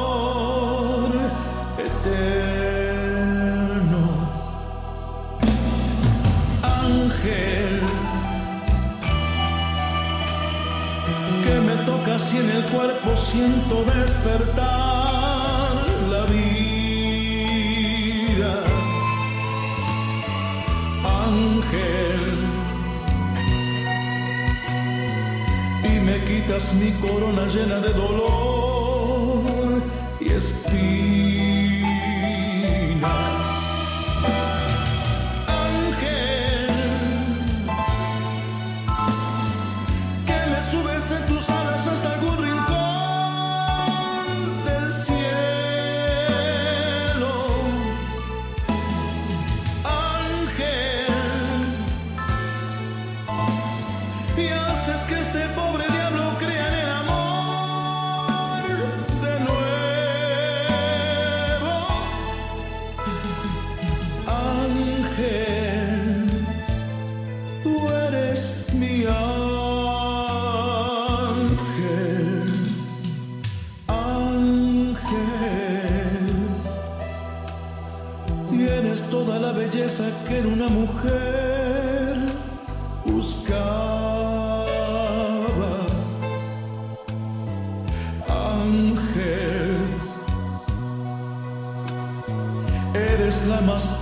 y en el cuerpo siento despertar la vida. Ángel, y me quitas mi corona llena de dolor y espinas.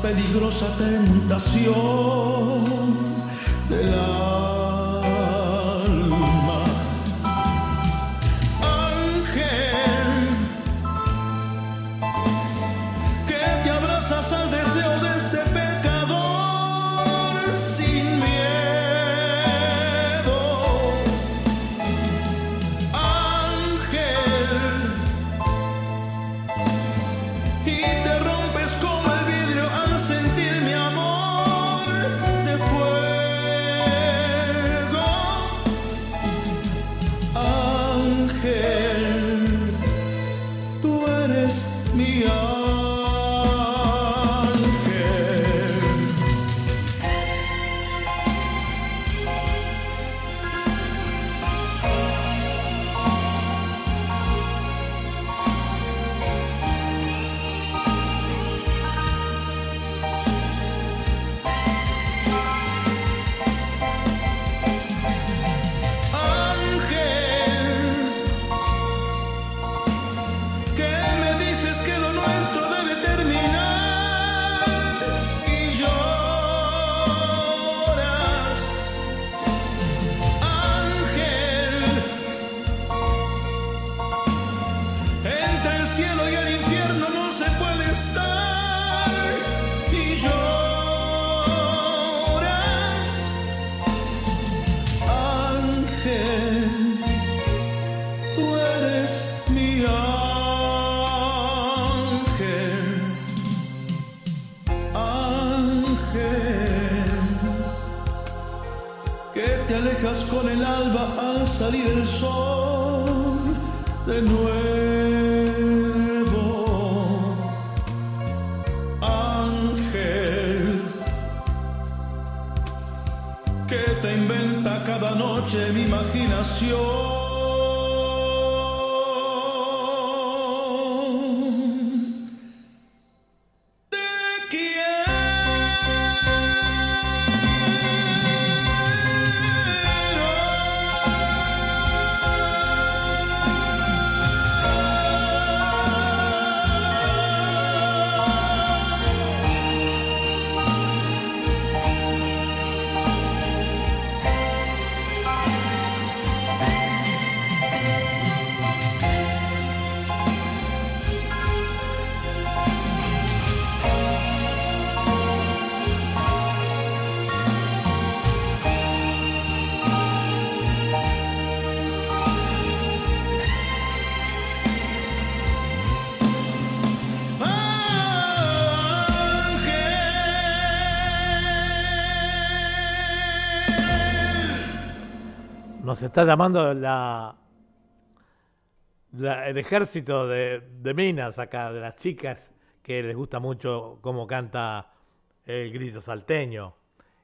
Peligrosa tentación está llamando la, la- el ejército de, de minas acá, de las chicas, que les gusta mucho cómo canta el grito salteño.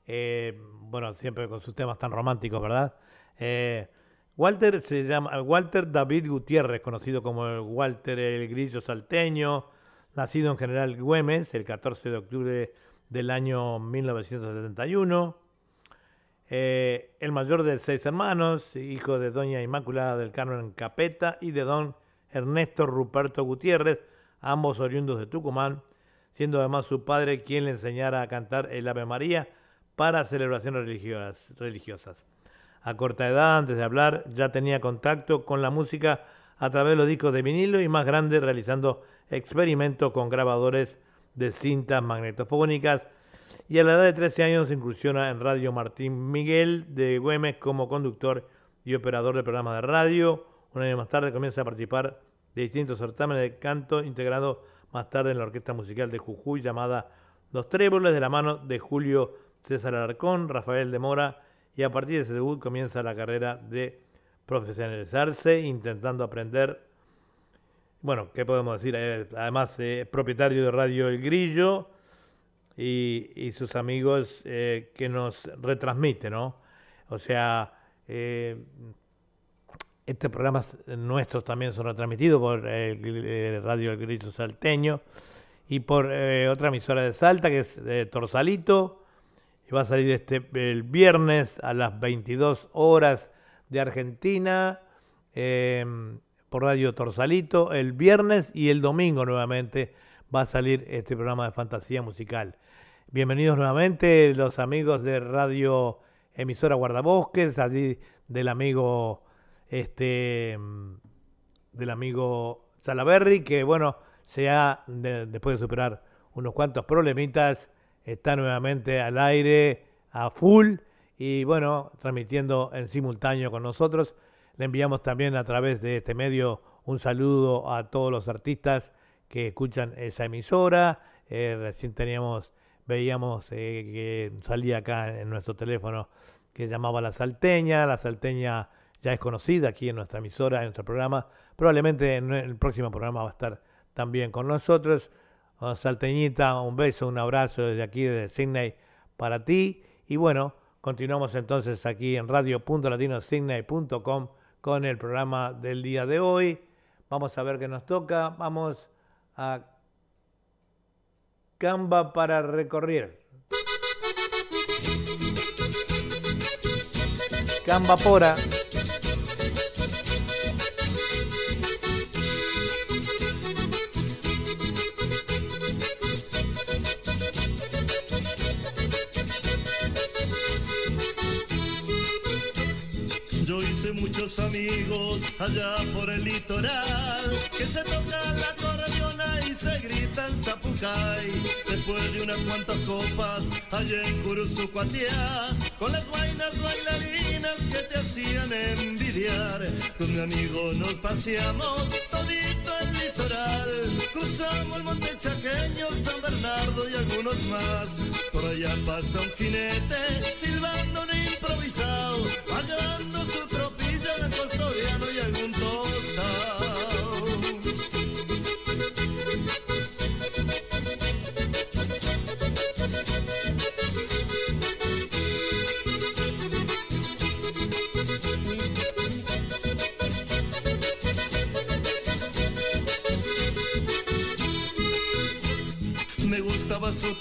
Eh, bueno, siempre con sus temas tan románticos, ¿verdad? Eh, Walter se llama Walter David Gutiérrez, conocido como Walter el Grillo Salteño, nacido en General Güemes el 14 de octubre del año 1971. Eh, el mayor de seis hermanos, hijo de doña Inmaculada del Carmen Capeta y de don Ernesto Ruperto Gutiérrez, ambos oriundos de Tucumán, siendo además su padre quien le enseñara a cantar el Ave María para celebraciones religiosas. religiosas. A corta edad, antes de hablar, ya tenía contacto con la música a través de los discos de vinilo y más grande realizando experimentos con grabadores de cintas magnetofónicas y a la edad de 13 años incursiona en Radio Martín Miguel de Güemes como conductor y operador de programas de radio. Un año más tarde comienza a participar de distintos certámenes de canto, integrado más tarde en la orquesta musical de Jujuy llamada Los Tréboles, de la mano de Julio César Alarcón, Rafael de Mora, y a partir de ese debut comienza la carrera de profesionalizarse, intentando aprender. Bueno, ¿qué podemos decir? Eh, además, eh, propietario de Radio El Grillo y, sus amigos eh, que nos retransmiten, ¿no? O sea, eh, estos programas nuestros también son retransmitidos por el, eh, Radio El Grillo Salteño y por eh, otra emisora de Salta que es de Torsalito. Y va a salir este el viernes a las 22 horas de Argentina eh, por Radio Torsalito. El viernes y el domingo nuevamente va a salir este programa de fantasía musical. Bienvenidos nuevamente los amigos de Radio Emisora Guardabosques, allí del amigo este del amigo Salaberry, que bueno, se ha, de- después de superar unos cuantos problemitas, está nuevamente al aire, a full, y bueno, transmitiendo en simultáneo con nosotros. Le enviamos también a través de este medio un saludo a todos los artistas que escuchan esa emisora. Eh, recién teníamos, veíamos eh, que salía acá en nuestro teléfono que llamaba La Salteña. La Salteña ya es conocida aquí en nuestra emisora, en nuestro programa. Probablemente en el próximo programa va a estar también con nosotros. Oh, Salteñita, un beso, un abrazo desde aquí, desde Sydney, para ti. Y bueno, continuamos entonces aquí en radio.latinosigney.com con el programa del día de hoy. Vamos a ver qué nos toca. Vamos a Camba para recorrer. Camba Pora. Yo hice muchos amigos allá por el litoral que se tocan la y se gritan zapucay. Después de unas cuantas copas allá en Curuzucuatiá con las vainas bailarinas que te hacían envidiar. Con mi amigo nos paseamos todito el litoral, cruzamos el monte chaqueño, San Bernardo y algunos más. Por allá pasa un jinete silbando un improvisado, va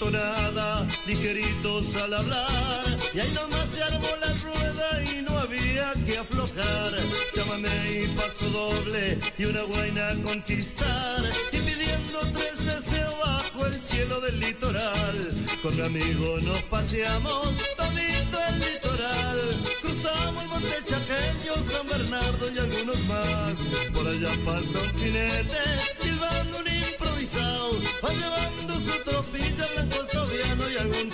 gustaba su tonada, ligeritos al hablar. Y ahí nomás se armó la rueda y no había que aflojar. Llámame y paso doble y una guaina a conquistar. Y pidiendo tres deseos bajo el cielo del litoral. Con mi amigo nos paseamos todito el litoral. Cruzamos el monte chaqueño, San Bernardo y algunos más. Por allá pasa un jinete silbando. Va llevando su tropilla blanco estoviano y algún.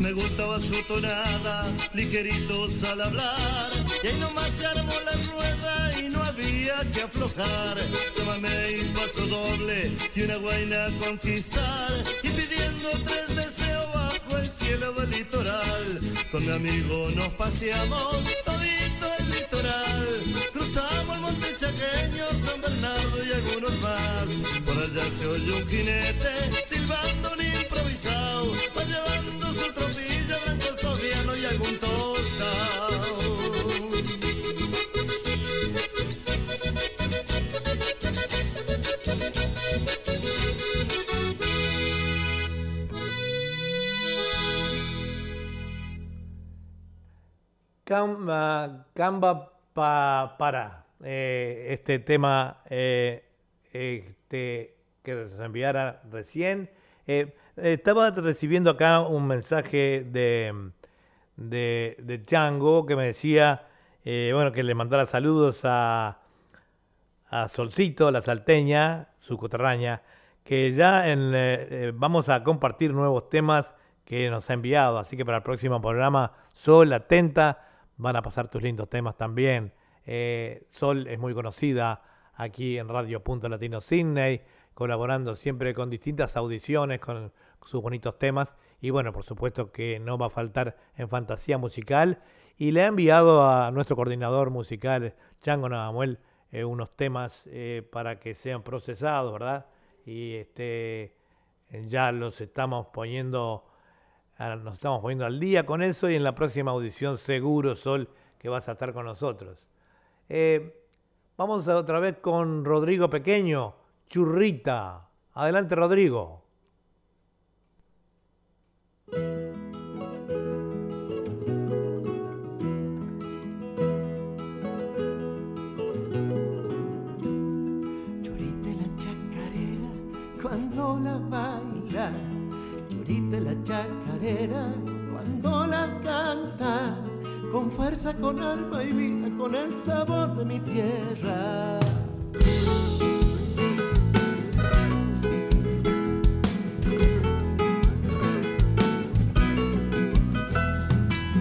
Me gustaba su tonada, ligeritos al hablar. Y ahí nomás se armó la rueda y no había que aflojar. Llámame y paso doble y una guaina a conquistar. Y pidiendo tres deseos bajo el cielo del litoral. Con mi amigo nos paseamos todito el litoral. Cruzamos el monte chaqueño, San Bernardo y algunos más. Por allá se oye un jinete silbando un improvisado. Camba pa- para eh, este tema eh, este, que nos enviara recién. Eh, estaba recibiendo acá un mensaje de, de, Chango que me decía bueno, que le mandara saludos a, a Solcito, la salteña, su coterraña, que ya vamos a compartir nuevos temas que nos ha enviado. Así que para el próximo programa, Sol, atenta, van a pasar tus lindos temas también. Eh, Sol es muy conocida aquí en Radio Punto Latino Sydney, colaborando siempre con distintas audiciones, con sus bonitos temas. Y bueno, por supuesto que no va a faltar en fantasía musical. Y le ha enviado a nuestro coordinador musical, Chango Navamuel, eh, unos temas eh, para que sean procesados, ¿verdad? Y este, ya los estamos poniendo, nos estamos poniendo al día con eso y en la próxima audición seguro, Sol, que vas a estar con nosotros. Eh, vamos otra vez con Rodrigo Pequeño, Churrita. Adelante, Rodrigo. Cuando la canta, con fuerza, con alma y vida, con el sabor de mi tierra.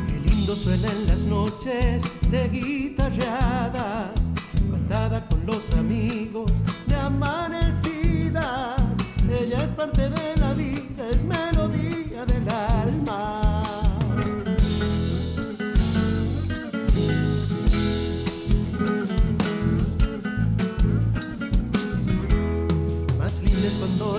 Qué lindo suenan las noches de guitarreadas, contada con los amigos de amanecidas. Ella es parte de la vida, es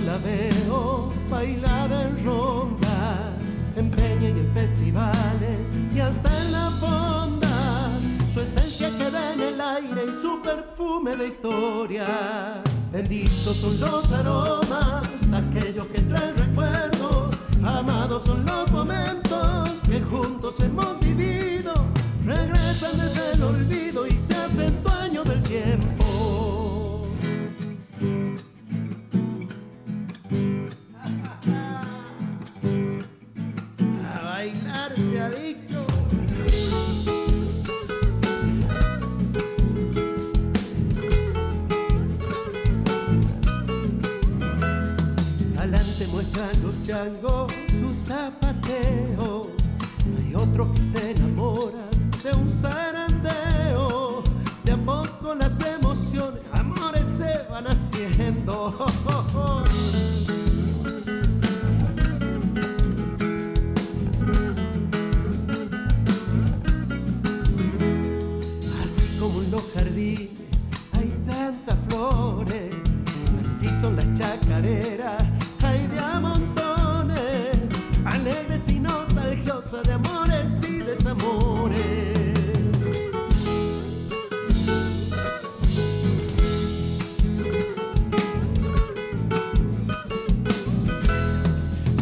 la veo bailar en rondas, en peña y en festivales y hasta en las fondas. Su esencia queda en el aire y su perfume de historias. Benditos son los aromas, aquellos que traen recuerdos. Amados son los momentos que juntos hemos vivido. Regresan desde el olvido y se hacen dueño del tiempo. Changos su zapateo. Hay otros que se enamoran de un zarandeo. De a poco las emociones, amores se van haciendo. Así como en los jardines hay tantas flores, así son las chacareras, de amores y desamores.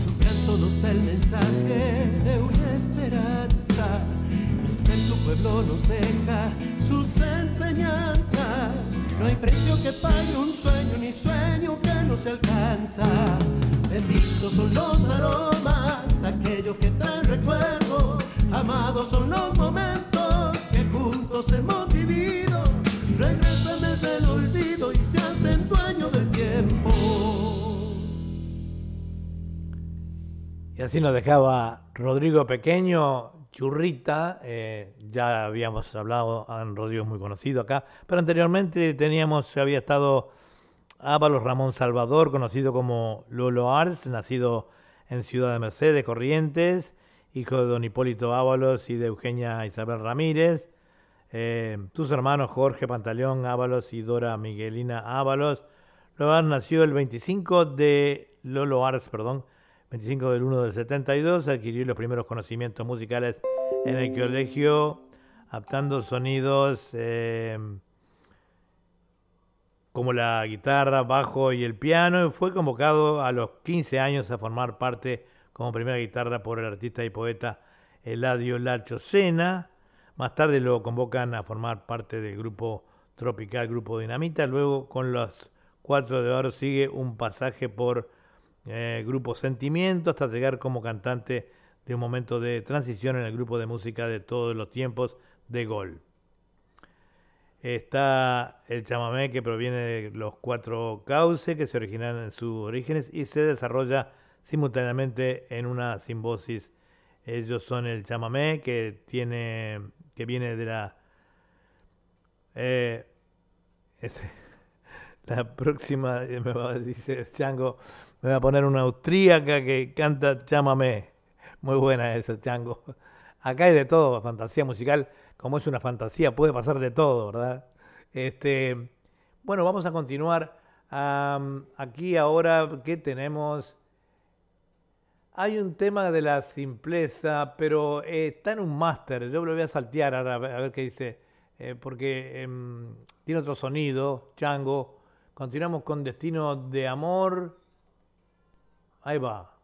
Su canto nos da el mensaje de una esperanza. El ser su pueblo nos deja sus enseñanzas. No hay precio que pague un sueño, ni sueño que no se alcanza. Benditos son los aromas, aquellos que traen recuerdos. Amados son los momentos que juntos hemos vivido. Regresan desde el olvido y se hacen dueños del tiempo. Y así nos dejaba Rodrigo Pequeño, Churrita, eh, ya habíamos hablado, Rodrigo es muy conocido acá, pero anteriormente teníamos, había estado Ábalos Ramón Salvador, conocido como Lolo Ars, nacido en Ciudad de Mercedes, Corrientes, hijo de don Hipólito Ábalos y de Eugenia Isabel Ramírez. Eh, sus hermanos Jorge Pantaleón Ábalos y Dora Miguelina Ábalos. Lolo Ars nació el 25 de Lolo Ars, perdón, 25 del 1 del 72, adquirió los primeros conocimientos musicales en el colegio, adaptando sonidos eh, como la guitarra, bajo y el piano, fue convocado a los 15 años a formar parte como primera guitarra por el artista y poeta Eladio Lacho Sena. Más tarde lo convocan a formar parte del grupo tropical Grupo Dinamita. Luego con los Cuatro de Oro sigue un pasaje por eh, Grupo Sentimiento hasta llegar como cantante de un momento de transición en el grupo de música de todos los tiempos de Gol. Está el chamamé que proviene de los cuatro cauces que se originaron en sus orígenes y se desarrolla simultáneamente en una simbosis. Ellos son el chamamé que tiene que viene de la eh, la próxima me va, dice Chango me va a poner una austríaca que canta chamamé. Muy buena esa, Chango. Acá hay de todo, fantasía musical. Como es una fantasía, puede pasar de todo, ¿verdad? Este, bueno, vamos a continuar. Aquí ahora, ¿qué tenemos? Hay un tema de la simpleza, pero eh, está en un máster. Yo lo voy a saltear ahora a ver, qué dice, eh, porque em, tiene otro sonido, chango. Continuamos con Destino de Amor. Ahí va.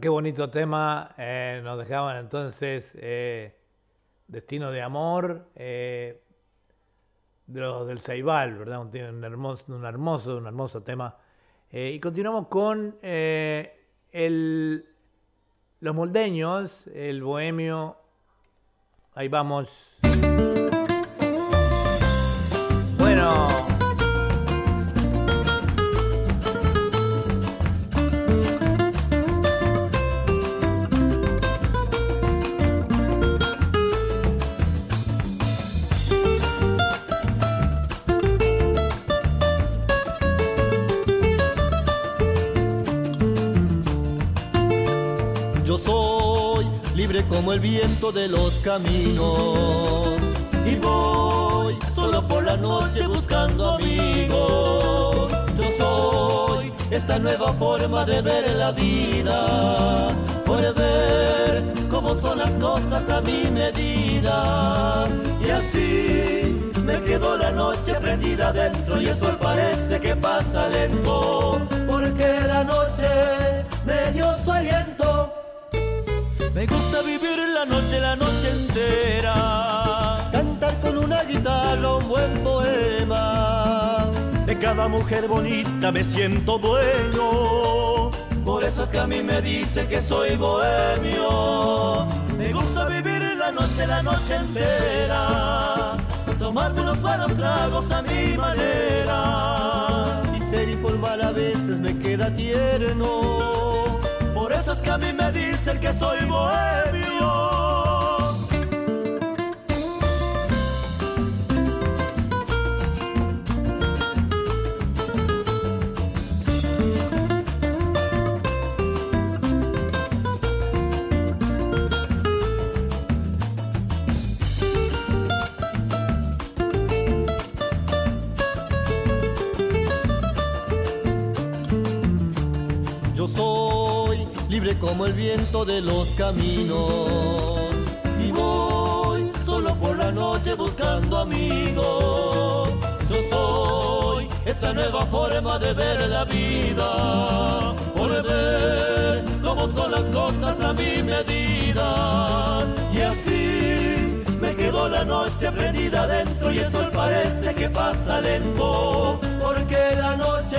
Qué bonito tema. eh, nos dejaban entonces eh, Destino de Amor eh, de los del Ceibal, ¿verdad? Un, un hermoso, un hermoso, un hermoso tema. Y continuamos con el, los moldeños, el bohemio. Ahí vamos. Bueno. Viento de los caminos y voy solo por la noche buscando amigos. Yo soy esa nueva forma de ver la vida, por ver cómo son las cosas a mi medida. Y así me quedo la noche prendida dentro y el sol parece que pasa lento, porque la noche me dio su aliento. Me gusta vivir la noche, la noche entera. Cantar con una guitarra un buen poema. De cada mujer bonita me siento dueño. Por eso es que a mí me dicen que soy bohemio. Me gusta vivir la noche, la noche entera. Tomarme unos buenos tragos a mi manera. Y ser informal a veces me queda tierno. Por eso es que a mí me dicen que soy bohemio. Como el viento de los caminos. Y voy solo por la noche buscando amigos. Yo soy esa nueva forma de ver la vida, por ver cómo son las cosas a mi medida. Y así me quedo la noche prendida dentro y el sol parece que pasa lento, porque la noche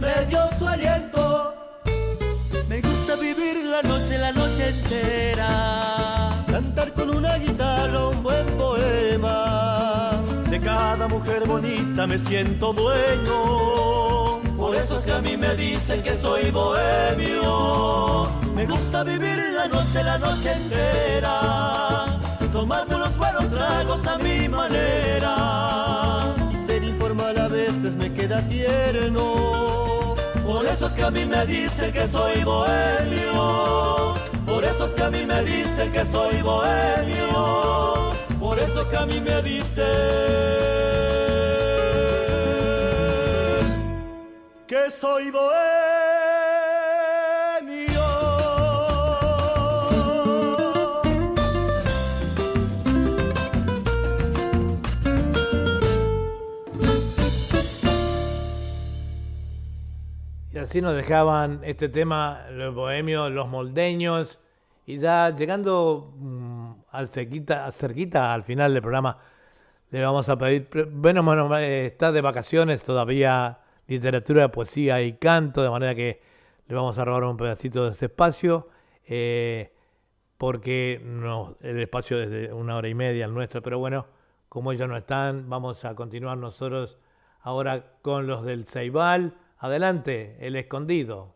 me dio su aliento. Vivir la noche, la noche entera. Cantar con una guitarra un buen poema. De cada mujer bonita me siento dueño. Por eso es que a mí me dicen que soy bohemio. Me gusta vivir la noche, la noche entera. Tomarme unos buenos tragos a mi manera. Y ser informal a veces me queda tierno. Por eso es que a mí me dicen que soy bohemio. Por eso es que a mí me dicen que soy bohemio. Por eso es que a mí me dicen que soy bohemio. Así nos dejaban este tema, los bohemios, los moldeños, y ya llegando mm, al cerquita, cerquita al final del programa, le vamos a pedir, bueno, bueno, eh, está de vacaciones todavía literatura, poesía y canto, de manera que le vamos a robar un pedacito de ese espacio, eh, porque no, el espacio es de una hora y media el nuestro, pero bueno, como ellos no están, vamos a continuar nosotros ahora con los del Ceibal. Adelante, el escondido.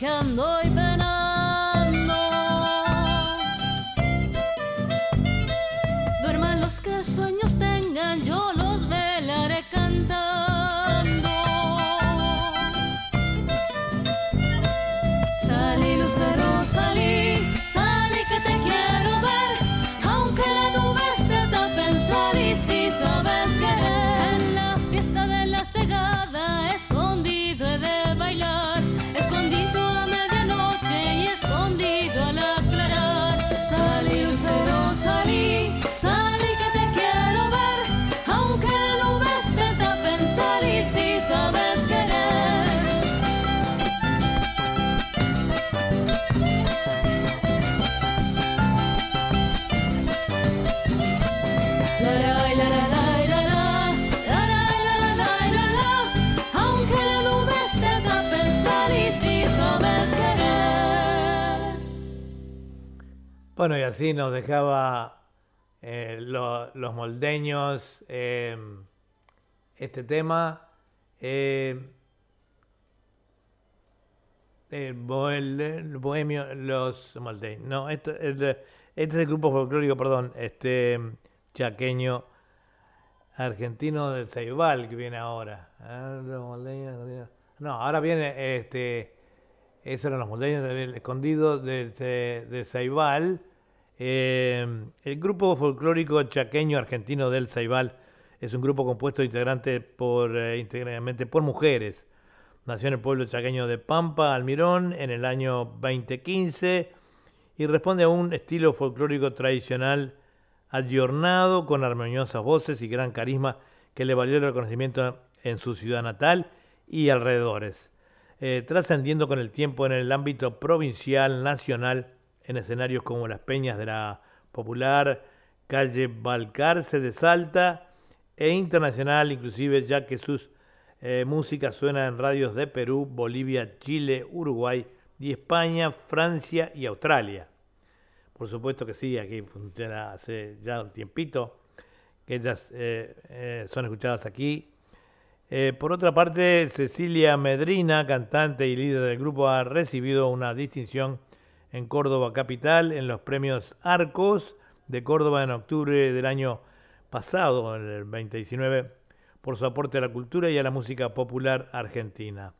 Para Bueno, y así nos dejaba eh, lo- los moldeños eh, este tema. eh, el, bo- el- el bohemio, los moldeños. No, esto, es de- este es el grupo folclórico, perdón, este chaqueño argentino del Ceibal que viene ahora. Ah, moldeños, No, ahora viene, este, esos eran los montañas del escondido de, de, de Ceibal. Eh, el grupo folclórico chaqueño argentino del Ceibal es un grupo compuesto integrante por, eh, por mujeres. Nació en el pueblo chaqueño de Pampa, Almirón, en el año 2015 y responde a un estilo folclórico tradicional ayornado con armoniosas voces y gran carisma que le valió el reconocimiento en su ciudad natal y alrededores, eh, trascendiendo con el tiempo en el ámbito provincial, nacional, en escenarios como las peñas de la popular calle Balcarce de Salta e internacional inclusive, ya que sus eh, músicas suenan en radios de Perú, Bolivia, Chile, Uruguay y España, Francia y Australia. Por supuesto que sí, aquí funciona hace ya un tiempito que ellas eh, eh, son escuchadas aquí. Por otra parte, Cecilia Medrina, cantante y líder del grupo, ha recibido una distinción en Córdoba Capital en los premios Arcos de Córdoba en octubre del año pasado, en el 2019, por su aporte a la cultura y a la música popular argentina.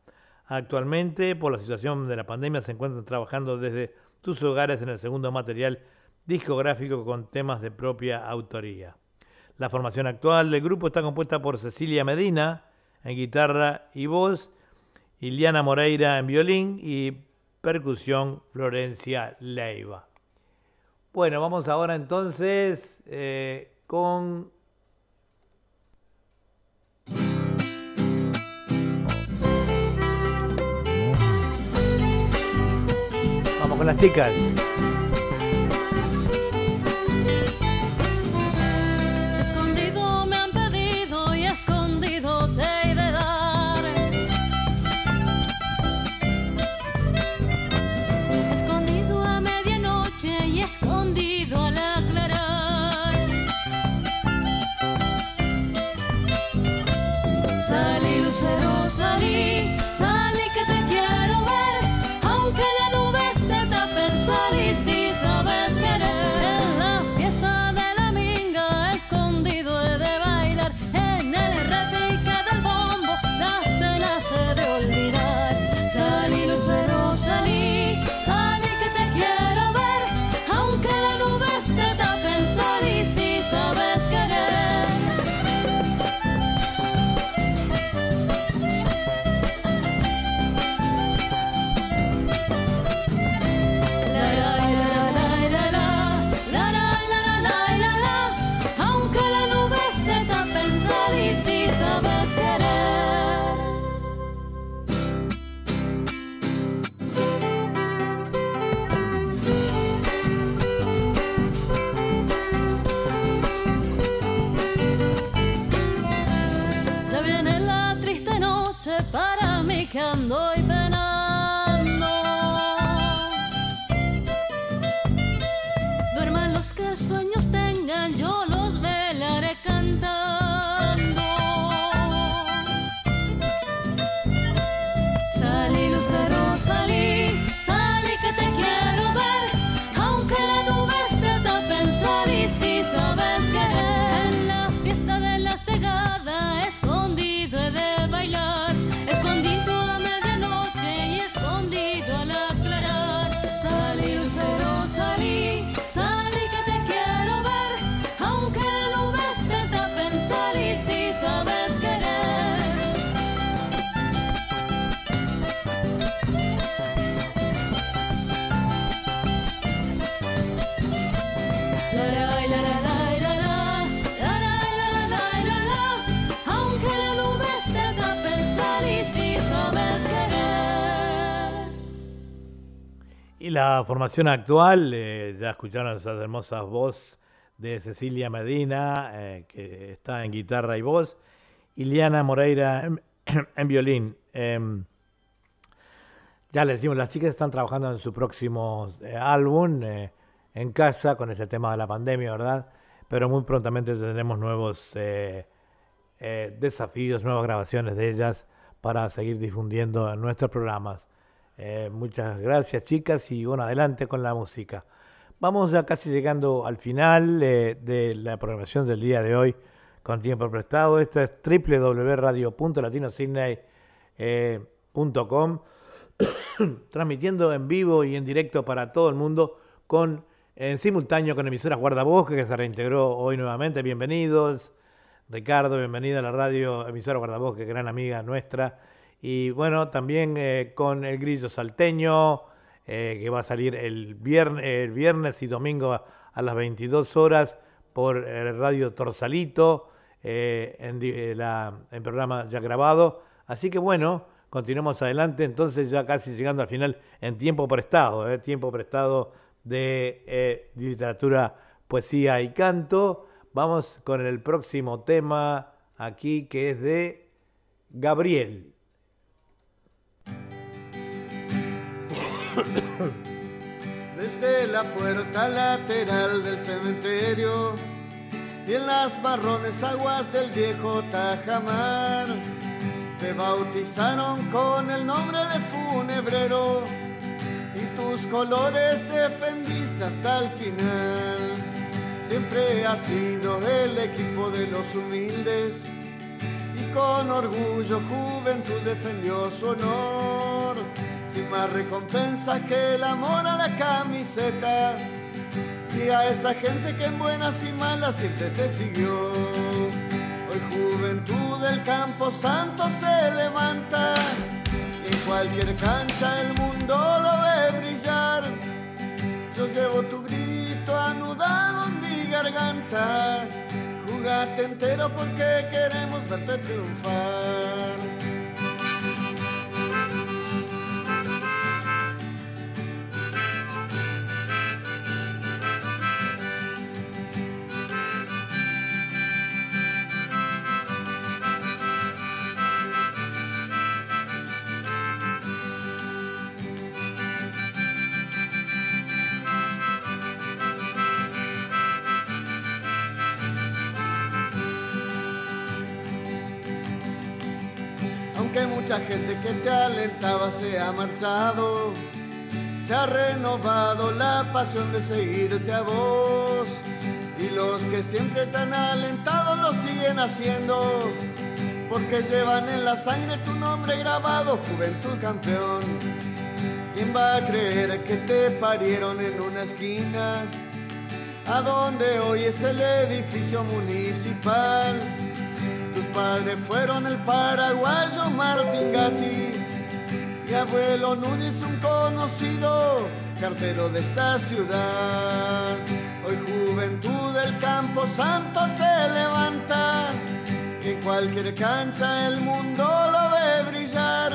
Actualmente, por la situación de la pandemia, se encuentran trabajando desde sus hogares en el segundo material discográfico con temas de propia autoría. La formación actual del grupo está compuesta por Cecilia Medina en guitarra y voz, Iliana Moreira en violín y percusión Florencia Leiva. Bueno, vamos ahora entonces eh, con Vamos con las chicas. Formación actual, eh, ya escucharon esas hermosas voces de Cecilia Medina, eh, que está en guitarra y voz, y Liana Moreira en, violín. Em, ya les decimos, las chicas están trabajando en su próximo eh, álbum en casa con este tema de la pandemia, ¿verdad? Pero muy prontamente tendremos nuevos desafíos, nuevas grabaciones de ellas para seguir difundiendo en nuestros programas. Eh, muchas gracias chicas y bueno, adelante con la música. Vamos ya casi llegando al final eh, de la programación del día de hoy con tiempo prestado. Esto es www.radio.latinosidney. Eh, transmitiendo en vivo y en directo para todo el mundo con en simultáneo con emisoras Guardabosque que se reintegró hoy nuevamente. Bienvenidos. Ricardo, bienvenida a la radio emisora Guardabosque, gran amiga nuestra. Y bueno, también eh, con el Grillo Salteño, eh, que va a salir el viernes, el viernes y domingo a, las 22 horas por eh, Radio Torsalito, en, la- programa ya grabado. Así que bueno, continuamos adelante, entonces ya casi llegando al final en tiempo prestado, tiempo prestado de literatura, poesía y canto. Vamos con el próximo tema aquí que es de Gabriel. Desde la puerta lateral del cementerio y en las marrones aguas del viejo Tajamar te bautizaron con el nombre de funebrero y tus colores defendiste hasta el final. Siempre has sido el equipo de los humildes y con orgullo juventud defendió su honor. Sin más recompensa que el amor a la camiseta y a esa gente que en buenas y malas siempre te siguió. Hoy juventud del campo santo se levanta y en cualquier cancha el mundo lo ve brillar. Yo llevo tu grito anudado en mi garganta. Jugate entero porque queremos verte triunfar. Mucha gente que te alentaba se ha marchado, se ha renovado la pasión de seguirte a vos. Y los que siempre te han alentado lo siguen haciendo, porque llevan en la sangre tu nombre grabado, Juventud Campeón. ¿Quién va a creer que te parieron en una esquina? A donde hoy es el edificio municipal. Padres fueron el paraguayo Martín Gatti y abuelo Núñez, un conocido cartero de esta ciudad. Hoy juventud del campo santo se levanta y en cualquier cancha el mundo lo ve brillar.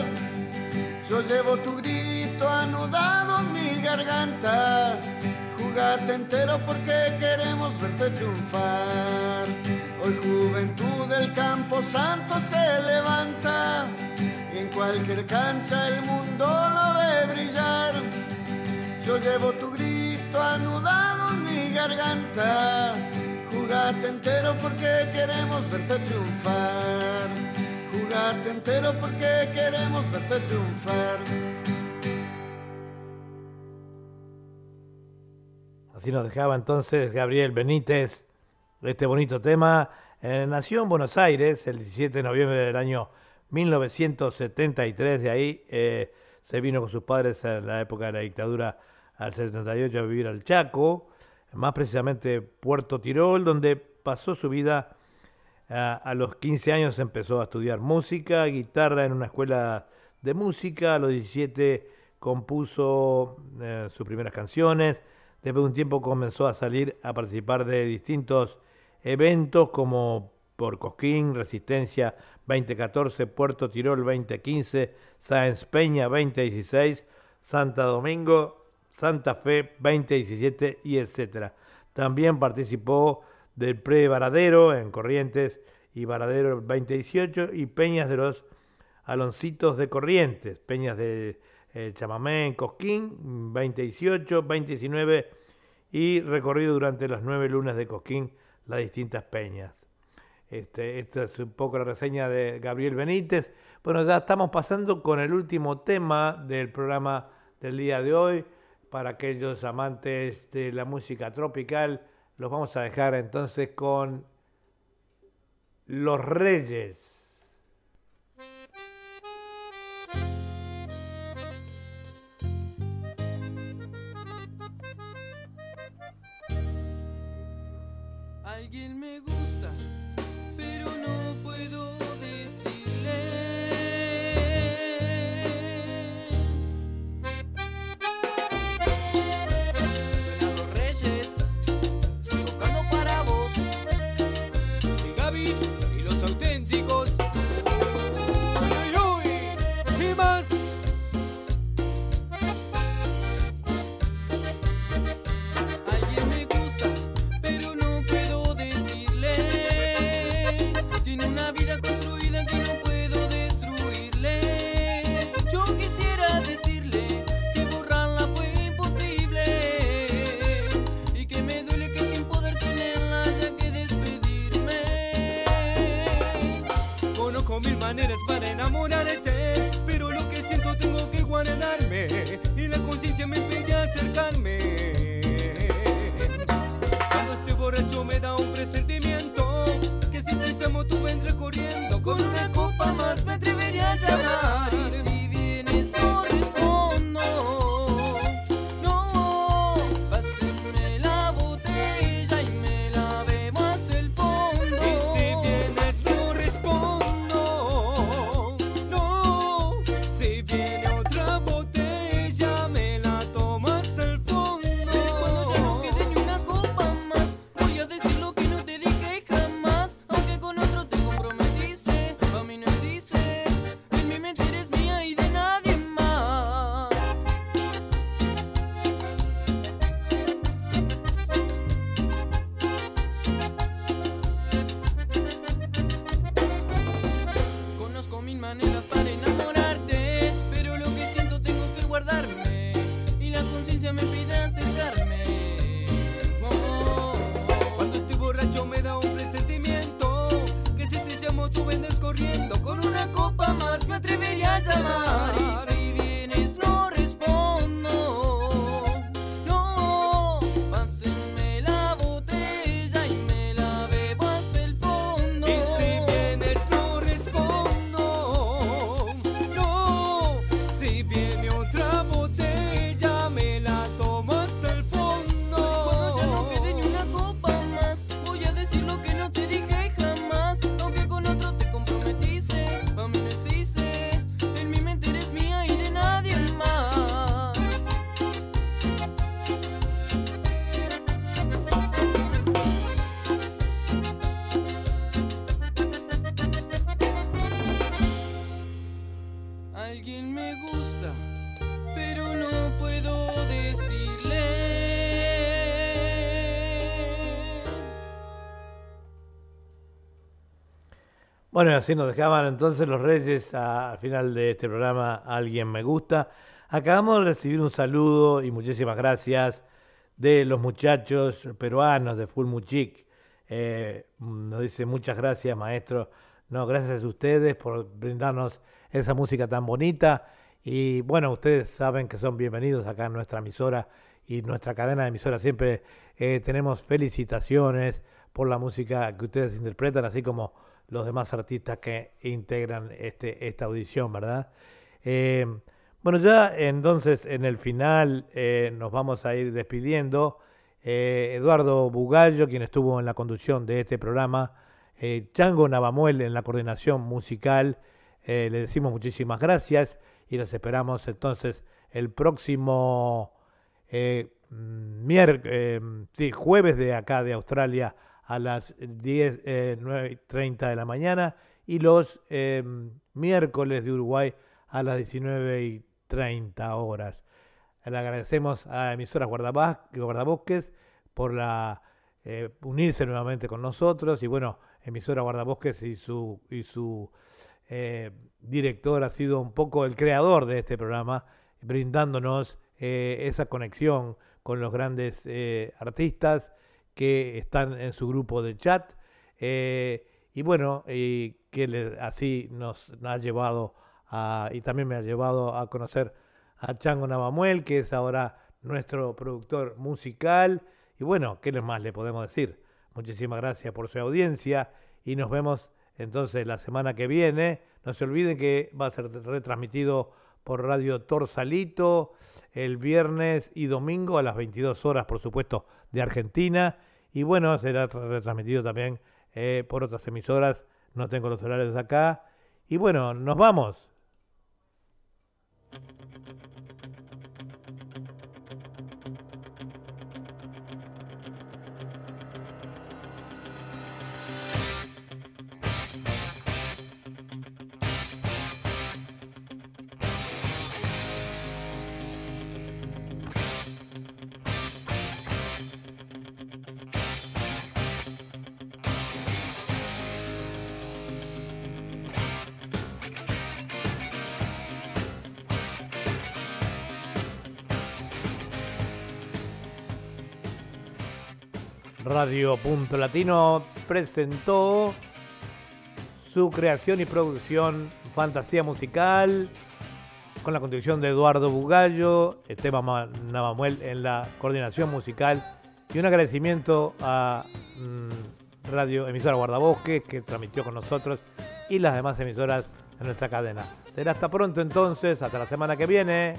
Yo llevo tu grito anudado en mi garganta. Jugate entero porque queremos verte triunfar. Hoy juventud del campo santo se levanta y en cualquier cancha el mundo lo ve brillar. Yo llevo tu grito anudado en mi garganta. Jugate entero porque queremos verte triunfar. Jugate entero porque queremos verte triunfar. Así nos dejaba entonces Gabriel Benítez este bonito tema. Eh, nació en Buenos Aires el 17 de noviembre del año 1973. De ahí eh, se vino con sus padres en la época de la dictadura al 78 a vivir al Chaco, más precisamente Puerto Tirol, donde pasó su vida. A, los 15 años empezó a estudiar música, guitarra en una escuela de música. A los 17 compuso eh, sus primeras canciones. Después de un tiempo comenzó a salir a participar de distintos eventos como por Cosquín, Resistencia 2014, Puerto Tirol 2015, Sáenz Peña 2016, Santa Domingo, Santa Fe 2017 y etcétera. También participó del Pre-Varadero en Corrientes y Varadero 2018 y Peñas de los Aloncitos de Corrientes, Peñas de eh, Chamamé en Cosquín 2018, 2019 y recorrido durante las nueve lunas de Cosquín las distintas peñas. Este, esta es un poco la reseña de Gabriel Benítez. Bueno, ya estamos pasando con el último tema del programa del día de hoy. Para aquellos amantes de la música tropical, los vamos a dejar entonces con Los Reyes. Conozco mil maneras para enamorarte, pero lo que siento tengo que guardarme. Y la conciencia me pide acercarme. Cuando estoy borracho me da un presentimiento Que si te llamo tú vendré corriendo Con una copa más me atrevería a llamar Bueno, así nos dejaban entonces los Reyes a- al final de este programa Alguien me gusta. Acabamos de recibir un saludo y muchísimas gracias de los muchachos peruanos de Full Muchic. Eh, nos dice muchas gracias, maestro. No, gracias a ustedes por brindarnos esa música tan bonita. Y bueno, ustedes saben que son bienvenidos acá en nuestra emisora y nuestra cadena de emisoras. Siempre eh, tenemos felicitaciones por la música que ustedes interpretan, así como los demás artistas que integran este, esta audición, ¿verdad? Eh, bueno, ya entonces en el final eh, nos vamos a ir despidiendo. Eh, Eduardo Bugallo, quien estuvo en la conducción de este programa, Chango Navamuel en la coordinación musical, le decimos muchísimas gracias y los esperamos entonces el próximo sí, jueves de acá de Australia a las 10, eh, 9.30 de la mañana y los eh, miércoles de Uruguay a las 19 y 30 horas. Le agradecemos a emisoras Guardabosques por la eh, unirse nuevamente con nosotros y bueno, emisora Guardabosques y su y su eh, director ha sido un poco el creador de este programa, brindándonos eh, esa conexión con los grandes artistas que están en su grupo de chat. eh, y bueno, y que así nos, nos ha llevado a, y también me ha llevado a conocer a Chango Navamuel, que es ahora nuestro productor musical. Y bueno, ¿qué más le podemos decir? Muchísimas gracias por su audiencia y nos vemos entonces la semana que viene. No se olviden que va a ser retransmitido por Radio Torsalito el viernes y domingo a las 22 horas, por supuesto, de Argentina. Y bueno, será tra- retransmitido también eh, por otras emisoras. No tengo los horarios acá. Y bueno, nos vamos. Radio Punto Latino presentó su creación y producción Fantasía Musical con la contribución de Eduardo Bugallo, Esteban Navamuel en la coordinación musical y un agradecimiento a mm, Radio Emisora Guardabosques que transmitió con nosotros y las demás emisoras de nuestra cadena. Será hasta pronto entonces, hasta la semana que viene.